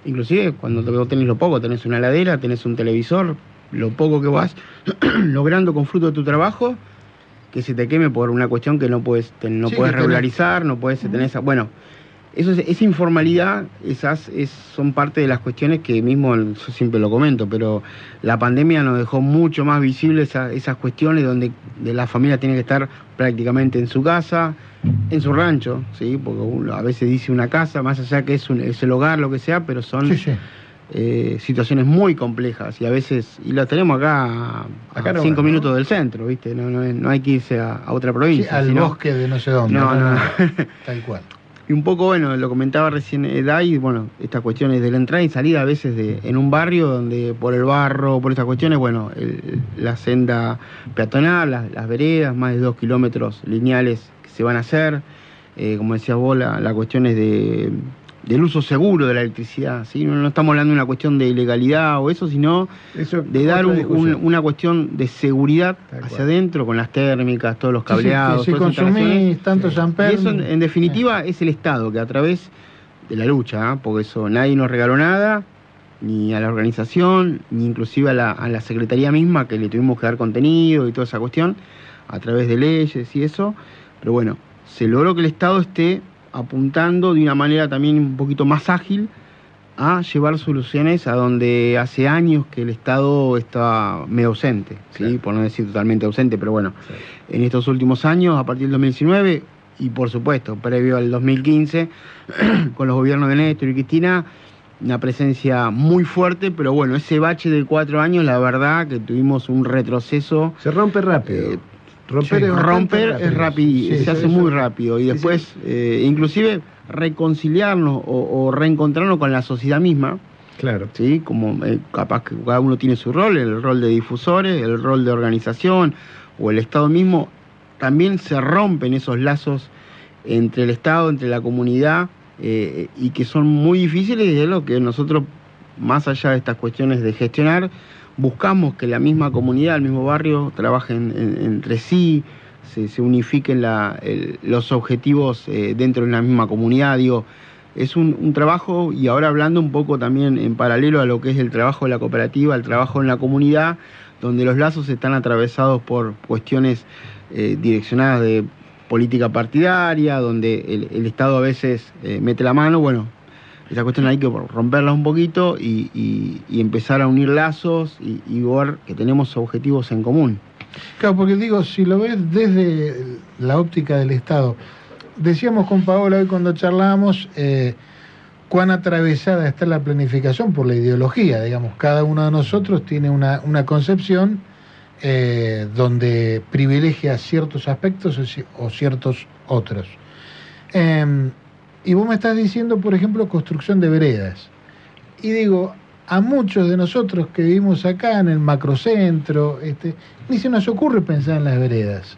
Inclusive cuando tenés lo poco, tenés una heladera, tenés un televisor, lo poco que vas logrando con fruto de tu trabajo, que se te queme por una cuestión que no puedes, te- no Sí, puedes tenés- regularizar, no puedes tener esa... Bueno, eso es- esa informalidad, esas es, son parte de las cuestiones que mismo yo siempre lo comento, pero la pandemia nos dejó mucho más visibles esa- esas cuestiones donde de la familia tiene que estar prácticamente en su casa, en su rancho, ¿sí? porque uno a veces dice una casa, más allá que es, un- es el hogar, lo que sea, pero son Sí, sí. Eh, situaciones muy complejas y a veces, y las tenemos acá a, Acá cinco minutos del centro, ¿viste? No, no, no hay que irse a, a otra Sí, provincia. al sino- bosque de no sé dónde. No, no, no. Tal cual. Y un poco, bueno, lo comentaba recién Edai, bueno, estas cuestiones de la entrada y salida a veces de, en un barrio donde por el barro, por estas cuestiones, bueno, el- la senda peatonal, las, las veredas, más de dos kilómetros lineales que se van a hacer, eh, como decías vos, la, la cuestión es de, del uso seguro de la electricidad, ¿sí? No, no estamos hablando de una cuestión de ilegalidad o eso, sino Eso, de dar un- un- una cuestión de seguridad Tal hacia cual. adentro con las térmicas, todos los Sí, sí, cableados. si consumís tanto Sí. Y eso, en, en definitiva, es el Estado que a través de la lucha, ¿ah? porque eso nadie nos regaló nada, ni a la organización, ni inclusive a la, a la Secretaría misma, que le tuvimos que dar contenido y toda esa cuestión, a través de leyes y eso. Pero bueno, se logró que el Estado esté apuntando de una manera también un poquito más ágil a llevar soluciones a donde hace años que el Estado está medio ausente, ¿sí? por no decir totalmente ausente, pero bueno, en estos últimos años, a partir del 2019 y por supuesto, previo al 2015, con los gobiernos de Néstor y Cristina, una presencia muy fuerte, pero bueno, ese bache de cuatro años, la verdad que tuvimos un retroceso. Se rompe rápido. Eh, romper sí, es, romper es rápido, Sí, se hace eso- muy rápido y Sí, después, eh, inclusive reconciliarnos o, o reencontrarnos con la sociedad misma, Claro. ¿sí? Como eh, capaz que cada uno tiene su rol, el rol de difusores, el rol de organización o el Estado mismo, también se rompen esos lazos entre el Estado, entre la comunidad, eh, y que son muy difíciles y es lo que nosotros, más allá de estas cuestiones de gestionar, buscamos que la misma comunidad, el mismo barrio, trabajen en- entre sí, se, se unifiquen la- el- los objetivos eh, dentro de una misma comunidad, digo, es un, trabajo, y ahora hablando un poco también en paralelo a lo que es el trabajo de la cooperativa, el trabajo en la comunidad, donde los lazos están atravesados por cuestiones eh, direccionadas de política partidaria, donde el, el Estado a veces eh, mete la mano, bueno, esa cuestión hay que romperla un poquito y, empezar a unir lazos y, ver que tenemos objetivos en común. Claro, porque digo, si lo ves desde la óptica del Estado, decíamos con Paola hoy cuando charlábamos eh, cuán atravesada está la planificación por la ideología, digamos, cada uno de nosotros tiene una, una concepción eh, donde privilegia ciertos aspectos o ciertos otros. Em, y vos me estás diciendo, por ejemplo, construcción de veredas. Y digo, a muchos de nosotros que vivimos acá en el macrocentro, este, ni se nos ocurre pensar en las veredas.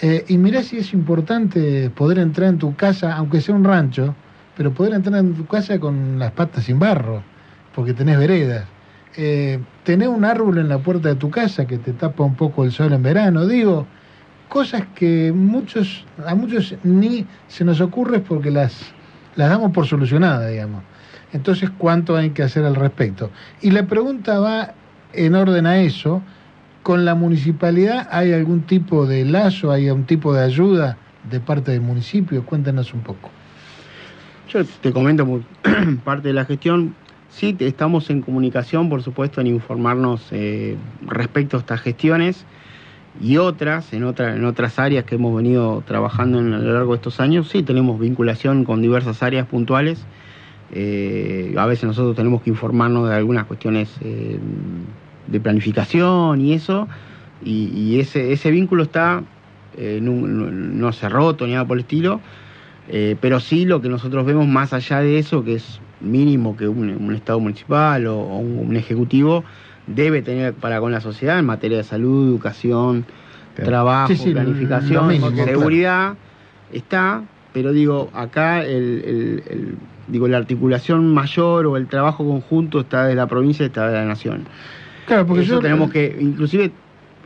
Eh, y mirá si es importante poder entrar en tu casa, aunque sea un rancho, pero poder entrar en tu casa con las patas sin barro, porque tenés veredas. Eh, tener un árbol en la puerta de tu casa que te tapa un poco el sol en verano, digo, cosas que muchos, a muchos ni se nos ocurre porque las, las damos por solucionadas, digamos. Entonces, ¿cuánto hay que hacer al respecto? Y la pregunta va en orden a eso. ¿Con la municipalidad hay algún tipo de lazo, hay algún tipo de ayuda de parte del municipio? Cuéntanos un poco. Yo te comento parte de la gestión. Sí, estamos en comunicación, por supuesto, en informarnos eh, respecto a estas gestiones y otras, en, otra- en otras áreas que hemos venido trabajando en- a lo largo de estos años. Sí, tenemos vinculación con diversas áreas puntuales. Eh, a veces nosotros tenemos que informarnos de algunas cuestiones eh, de planificación y eso, y, ese, ese vínculo está, eh, no, no- se ha roto ni nada por el estilo, pero sí lo que nosotros vemos más allá de eso, que es mínimo que un, un Estado municipal o, un ejecutivo debe tener para con la sociedad en materia de salud, educación, Claro. trabajo, Sí, sí, lo planificación, mínimo, claro. seguridad, está, pero digo, acá el, el- el- digo, la articulación mayor o el trabajo conjunto está de la provincia y está de la nación. Claro, porque Eso yo tenemos que, inclusive,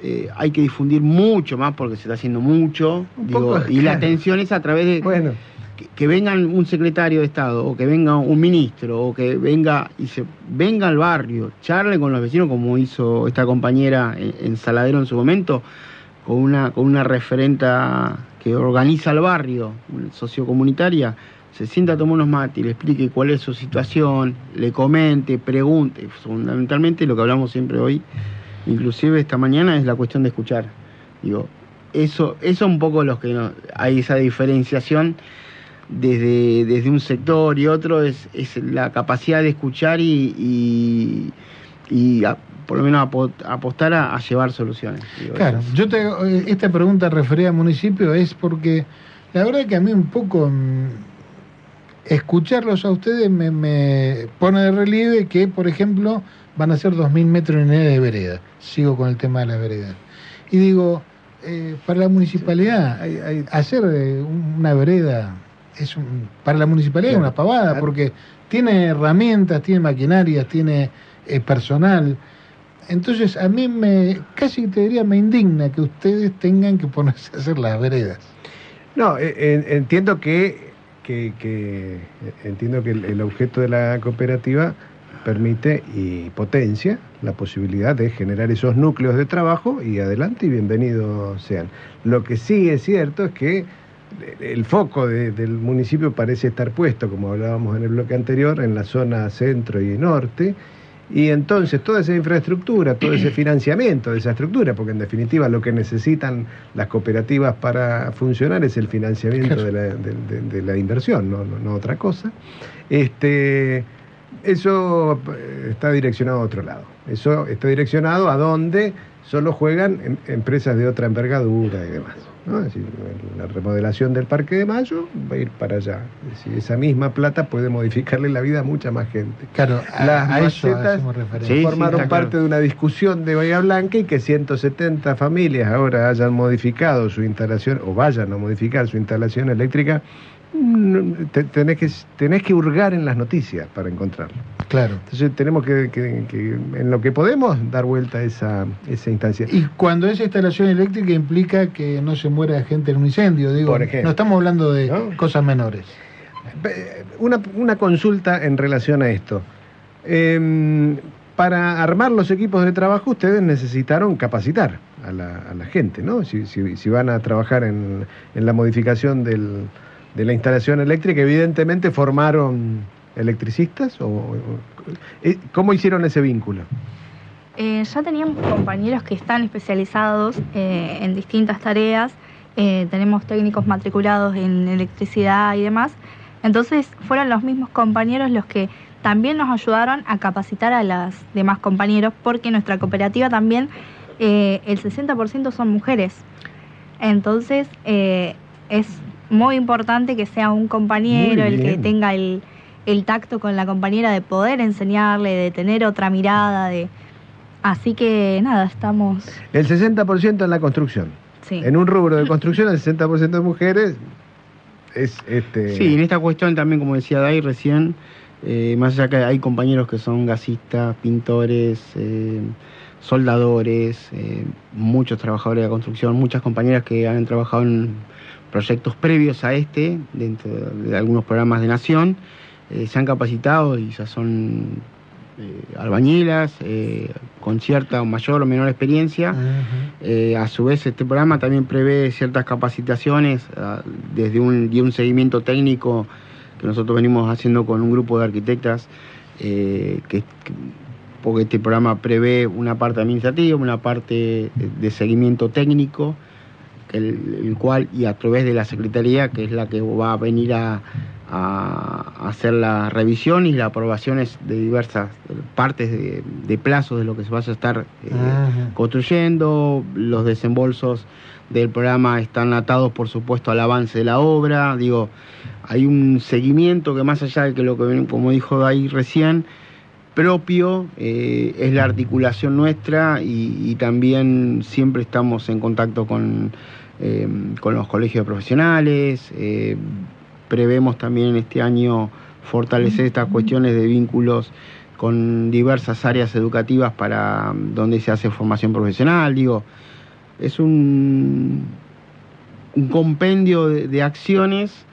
eh, hay que difundir mucho más porque se está haciendo mucho. Un digo, poco, y la atención es a través de Bueno, que, que venga un secretario de Estado o que venga un ministro o que venga y se venga al barrio, charle con los vecinos como hizo esta compañera en, Saladero en su momento, con una, con una referenta que organiza el barrio, sociocomunitaria, se sienta a tomar unos mates le explique cuál es su situación, le comente, pregunte, fundamentalmente lo que hablamos siempre hoy, inclusive esta mañana, es la cuestión de escuchar. Digo, eso, eso un poco los que no- hay esa diferenciación desde, desde un sector y otro es, es la capacidad de escuchar y, y, y a- por lo menos apo- apostar a, a llevar soluciones. Digo, Claro, es- yo te eh, esta pregunta referida al municipio es porque la verdad que a mí un poco mm, escucharlos a ustedes me, me pone de relieve que, por ejemplo, van a ser 2.000 metros de vereda. Sigo con el tema de la vereda. Y digo, eh, para la municipalidad, hay- hay- hacer eh, una vereda es un- para la municipalidad Claro. es una pavada Claro. porque tiene herramientas, tiene maquinarias, tiene eh, personal. Entonces a mí me casi te diría me indigna que ustedes tengan que ponerse a hacer las veredas. No, eh, entiendo que, que- que- entiendo que el, el objeto de la cooperativa permite y potencia la posibilidad de generar esos núcleos de trabajo y adelante y bienvenidos sean. Lo que sí es cierto es que el foco de- del municipio parece estar puesto, como hablábamos en el bloque anterior, en la zona centro y norte. Y entonces toda esa infraestructura, todo ese financiamiento de esa estructura, porque en definitiva lo que necesitan las cooperativas para funcionar es el financiamiento Claro. de, la, de- de- de la inversión, no, no- no otra cosa. Este, eso eh, está direccionado a otro lado. Eso está direccionado a donde solo juegan em- empresas de otra envergadura y demás. ¿No? Es decir, la remodelación del Parque de Mayo va a ir para allá. Es decir, esa misma plata puede modificarle la vida a mucha más gente. Claro, a, Las a macetas. Sí, formaron parte claro. de una discusión de Bahía Blanca y que 170 familias ahora hayan modificado su instalación o vayan a modificar su instalación eléctrica. mm, te- tenés, que, tenés que hurgar en las noticias para encontrarlo. Claro. Entonces tenemos que, que- que, en lo que podemos, dar vuelta a esa, esa instancia. Y cuando esa instalación eléctrica implica que no se muera gente en un incendio, digo, Por ejemplo. no estamos hablando de ¿No? cosas menores. Una, una consulta en relación a esto. Em, para armar los equipos de trabajo ustedes necesitaron capacitar a la, a la gente, ¿no? Si, si- si van a trabajar en, en la modificación del- de la instalación eléctrica, evidentemente formaron electricistas o, o- eh, ¿cómo hicieron ese vínculo? Eh, ya teníamos compañeros que están especializados eh, en distintas tareas, eh, tenemos técnicos matriculados en electricidad y demás, entonces fueron los mismos compañeros los que también nos ayudaron a capacitar a los demás compañeros, porque nuestra cooperativa también, el 60% son mujeres, entonces es muy importante que sea un compañero el que tenga el, el tacto con la compañera de poder enseñarle, de tener otra mirada, de... Así que nada, estamos... El 60% en la construcción. Sí. En un rubro de construcción, el 60% de mujeres es este. Sí, en esta cuestión también, como decía Dai recién, eh, más allá que hay compañeros que son gasistas, pintores, eh, soldadores, eh, muchos trabajadores de la construcción, muchas compañeras que han trabajado en proyectos previos a este, dentro de algunos programas de Nación, eh, se han capacitado y ya son eh, albañilas, eh, con cierta o mayor o menor experiencia. A su vez, este programa también prevé ciertas capacitaciones ah, desde un, y un seguimiento técnico que nosotros venimos haciendo con un grupo de arquitectas, que, que- porque este programa prevé una parte administrativa, una parte de, de seguimiento técnico, el, el cual, y a través de la Secretaría, que es la que va a venir a, a hacer la revisión y las aprobaciones de diversas partes de, de plazos de lo que se vaya a estar eh, construyendo, los desembolsos del programa están atados por supuesto al avance de la obra, digo, hay un seguimiento que más allá de que lo que como dijo ahí recién, propio, eh, es la articulación nuestra y, y también siempre estamos en contacto con, eh, con los colegios de profesionales, prevemos también este año fortalecer estas cuestiones de vínculos con diversas áreas educativas para mm, donde se hace formación profesional, digo, es un, un compendio de, de acciones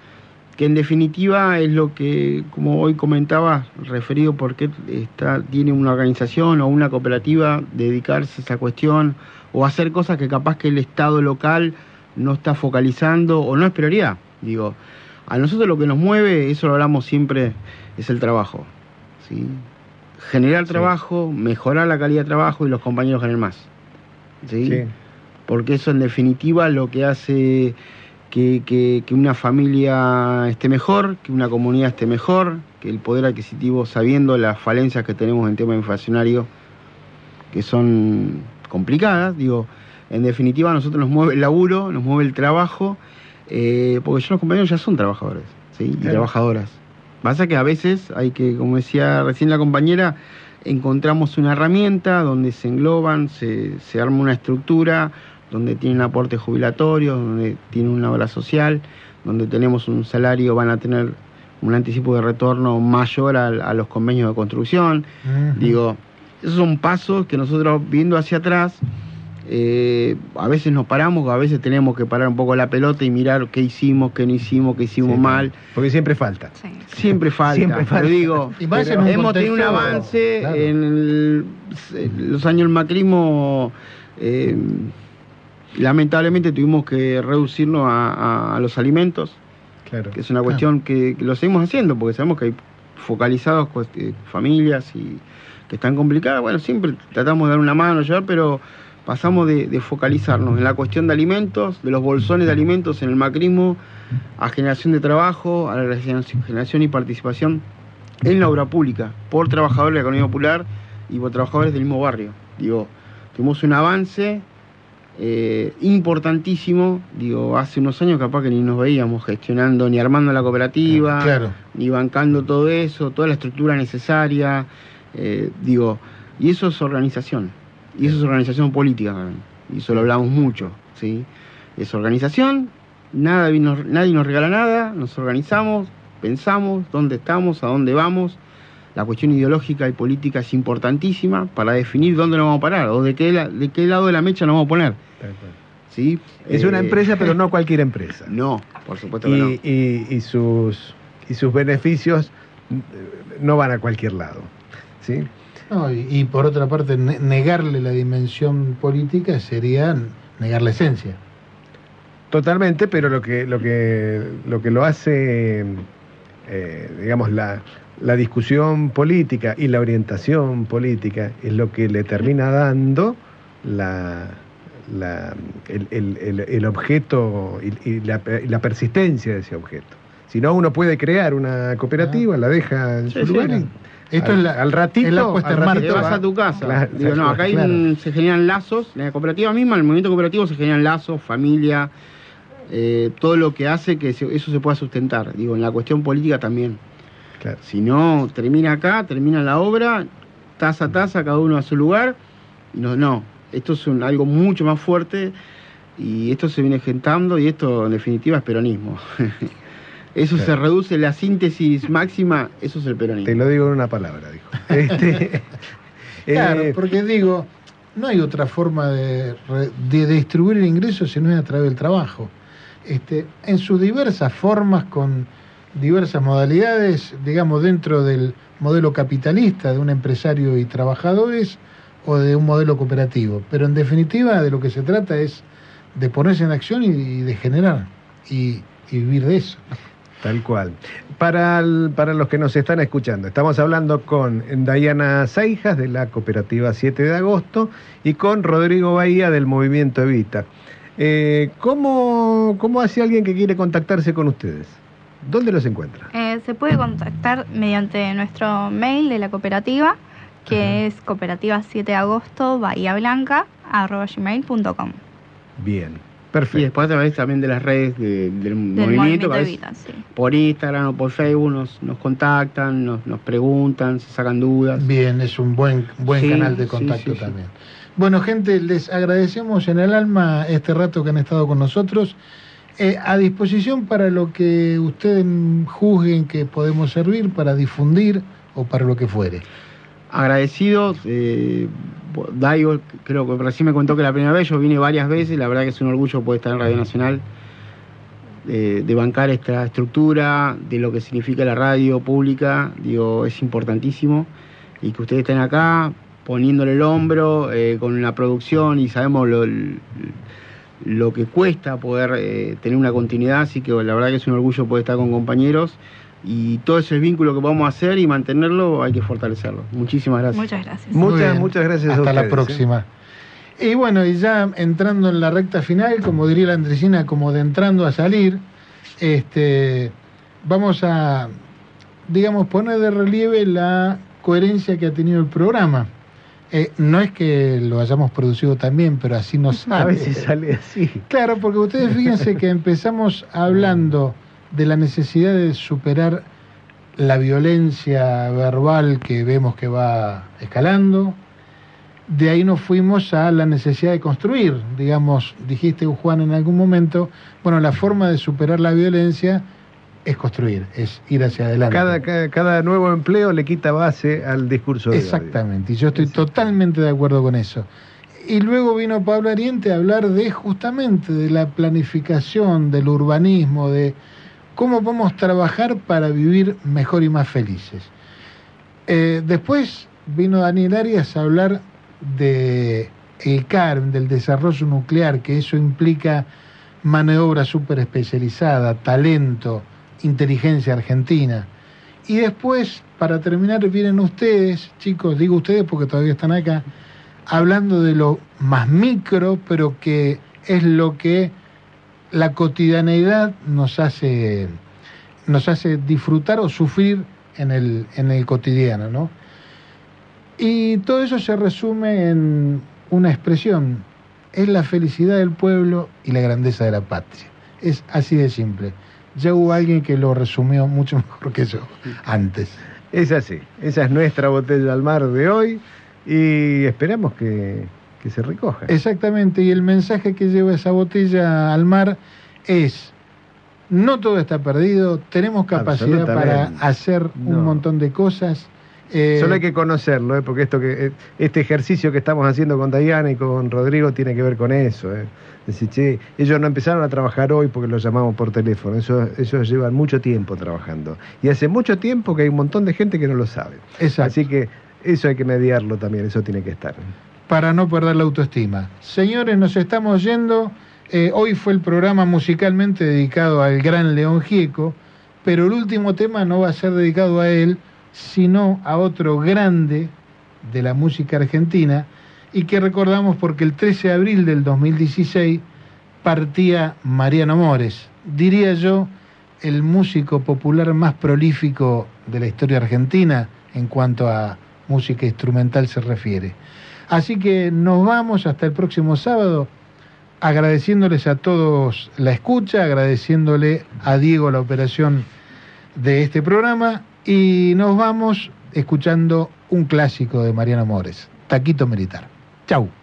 que en definitiva es lo que, como hoy comentaba, referido por qué está, tiene una organización o una cooperativa dedicarse a esa cuestión o hacer cosas que capaz que el Estado local no está focalizando o no es prioridad. Digo, a nosotros lo que nos mueve, eso lo hablamos siempre, es el trabajo. ¿sí? Generar Sí. trabajo, mejorar la calidad de trabajo y los compañeros ganen más. ¿sí? Sí. porque eso en definitiva lo que hace que, que- que una familia esté mejor, que una comunidad esté mejor, que el poder adquisitivo, sabiendo las falencias que tenemos en tema inflacionario, que son complicadas, digo, en definitiva a nosotros nos mueve el laburo, nos mueve el trabajo, eh, porque ya los compañeros ya son trabajadores ¿sí? y Claro. trabajadoras. Pasa que a veces hay que, como decía recién la compañera, encontramos una herramienta donde se engloban, se, se arma una estructura, donde tienen aportes jubilatorios, donde tienen una obra social, donde tenemos un salario, van a tener un anticipo de retorno mayor al- a, los convenios de construcción. Digo, esos son pasos que nosotros viendo hacia atrás, eh, a veces nos paramos, a veces tenemos que parar un poco la pelota y mirar qué hicimos, qué no hicimos, qué hicimos Sí, mal. Porque siempre falta. Sí. Siempre falta. Siempre falta. Pero digo, Y Pero hemos tenido un avance claro. en el- los años del macrismo. eh, lamentablemente tuvimos que reducirnos a, a- a los alimentos, Claro. que es una cuestión que, que lo seguimos haciendo, porque sabemos que hay focalizados eh, familias y que están complicadas. Bueno, siempre tratamos de dar una mano, ayudar, pero pasamos de, de focalizarnos en la cuestión de alimentos, de los bolsones de alimentos en el macrismo, a generación de trabajo, a la generación y participación en la obra pública, por trabajadores de la economía popular y por trabajadores del mismo barrio. Digo, tuvimos un avance eh, importantísimo, digo, hace unos años capaz que ni nos veíamos gestionando ni armando la cooperativa, Claro. ni bancando todo eso, toda la estructura necesaria, eh, digo, y eso es organización, y eso es organización política, también, y eso lo hablamos mucho, ¿sí? Es organización, nada, nos- nadie nos regala nada, nos organizamos, pensamos dónde estamos, a dónde vamos, la cuestión ideológica y política es importantísima para definir dónde nos vamos a parar, o de qué, la- de qué lado de la mecha nos vamos a poner. ¿sí? Es una Eh, empresa, pero no cualquier empresa. No, por supuesto que no. Y, y- y sus, y sus beneficios eh, no van a cualquier lado. ¿sí? No, y, y por otra parte, ne- negarle la dimensión política sería negar la esencia. Totalmente, pero lo que lo que lo que lo hace, eh, digamos, la, la discusión política y la orientación política es lo que le termina dando la, la- el, el- el- el objeto y, y la, y la persistencia de ese objeto. Si no, uno puede crear una cooperativa, la deja en Sí, su sí, lugar claro. y Esto al, es la- al ratito, es la puesta al en ratito vas va- a tu casa. Claro, Digo, no, acá hay claro. un- se generan lazos, en la cooperativa misma, en el movimiento cooperativo se generan lazos, familia, eh, todo lo que hace que se- eso se pueda sustentar. Digo, en la cuestión política también. Claro. Si no, termina acá, termina la obra, taza a taza, cada uno a su lugar. No, no, esto es un- algo mucho más fuerte y esto se viene gentando y esto en definitiva es peronismo. Eso se reduce, la síntesis máxima, eso es el peronismo. Te lo digo en una palabra, dijo. Este, Claro, eh, porque digo, no hay otra forma de, de distribuir el ingreso si no es a través del trabajo. Este, en sus diversas formas, con diversas modalidades, digamos, dentro del modelo capitalista de un empresario y trabajadores o de un modelo cooperativo. Pero en definitiva de lo que se trata es de ponerse en acción y, y de generar y, y vivir de eso. Tal cual. Para, el- para los que nos están escuchando, estamos hablando con Dayana Seijas de la cooperativa 7 de agosto y con Rodrigo Bahía del movimiento Evita. Eh, ¿cómo, ¿Cómo hace alguien que quiere contactarse con ustedes? ¿Dónde los encuentra? Eh, se puede contactar mediante nuestro mail de la cooperativa, que es cooperativa 7 de agosto, Bahía Blanca, arroba gmail.com. Bien, Y perfecto. después a través también de las redes de- del Del movimiento, sí. por Instagram o por Facebook nos, nos contactan, nos, nos preguntan, se sacan dudas. Bien, es un buen, buen Sí, canal de contacto sí, sí. también. Bueno, gente, les agradecemos en el alma este rato que han estado con nosotros. Eh, a disposición para lo que ustedes juzguen que podemos servir, para difundir o para lo que fuere. Agradecidos, eh, Daigo, creo que recién me contó que la primera vez, yo vine varias veces, la verdad que es un orgullo poder estar en Radio Nacional, eh, de bancar esta estructura, de lo que significa la radio pública, digo, es importantísimo, y que ustedes estén acá poniéndole el hombro eh, con la producción y sabemos lo, lo que cuesta poder eh, tener una continuidad, así que la verdad que es un orgullo poder estar con compañeros y todo ese vínculo que vamos a hacer y mantenerlo hay que fortalecerlo. Muchísimas gracias. Muchas gracias. Muchas, muchas gracias a Hasta la ustedes, ¿eh? próxima. Y bueno, y ya entrando en la recta final, como diría la Andresina, como de entrando a salir, este, vamos a, digamos, poner de relieve la coherencia que ha tenido el programa. Eh, no es que lo hayamos producido también, pero así nos sale. A veces sale así. Claro, porque ustedes fíjense que empezamos hablando de la necesidad de superar la violencia verbal que vemos que va escalando. De ahí nos fuimos a la necesidad de construir. Digamos, dijiste Juan en algún momento, bueno, la forma de superar la violencia es construir, es ir hacia adelante. Cada, cada, cada nuevo empleo le quita base al discurso de. Exactamente, y yo estoy totalmente de acuerdo con eso. Y luego vino Pablo Ariente a hablar de justamente de la planificación, del urbanismo, de cómo podemos trabajar para vivir mejor y más felices. Eh, después vino Daniel Arias a hablar de el CARM, del desarrollo nuclear, que eso implica mano de obra súper especializada, talento, inteligencia argentina. Y después, para terminar, vienen ustedes, chicos, digo ustedes porque todavía están acá, hablando de lo más micro, pero que es lo que la cotidianeidad nos hace, nos hace disfrutar o sufrir en el, en el cotidiano, ¿no? Y todo eso se resume en una expresión, es la felicidad del pueblo y la grandeza de la patria. Es así de simple. Ya hubo alguien que lo resumió mucho mejor que yo antes. Es así, esa es nuestra botella al mar de hoy y esperamos que, que se recoja. Exactamente, y el mensaje que lleva esa botella al mar es, no todo está perdido, tenemos capacidad para hacer un montón de cosas. Eh, Solo hay que conocerlo, ¿eh? porque esto que, eh, este ejercicio que estamos haciendo con Diana y con Rodrigo tiene que ver con eso. ¿eh? Decir, che, ellos no empezaron a trabajar hoy porque los llamamos por teléfono, eso, ellos llevan mucho tiempo trabajando. Y hace mucho tiempo que hay un montón de gente que no lo sabe. Exacto. Así que eso hay que mediarlo también, eso tiene que estar. Para no perder la autoestima. Señores, nos estamos yendo. Eh, hoy fue el programa musicalmente dedicado al gran León Gieco, pero el último tema no va a ser dedicado a él, sino a otro grande de la música argentina y que recordamos porque el 13 de abril del 2016 partía Mariano Mores, diría yo, el músico popular más prolífico de la historia argentina en cuanto a música instrumental se refiere. Así que nos vamos hasta el próximo sábado, agradeciéndoles a todos la escucha, agradeciéndole a Diego la operación de este programa y nos vamos escuchando un clásico de Mariano Mores, Taquito Militar. Chau.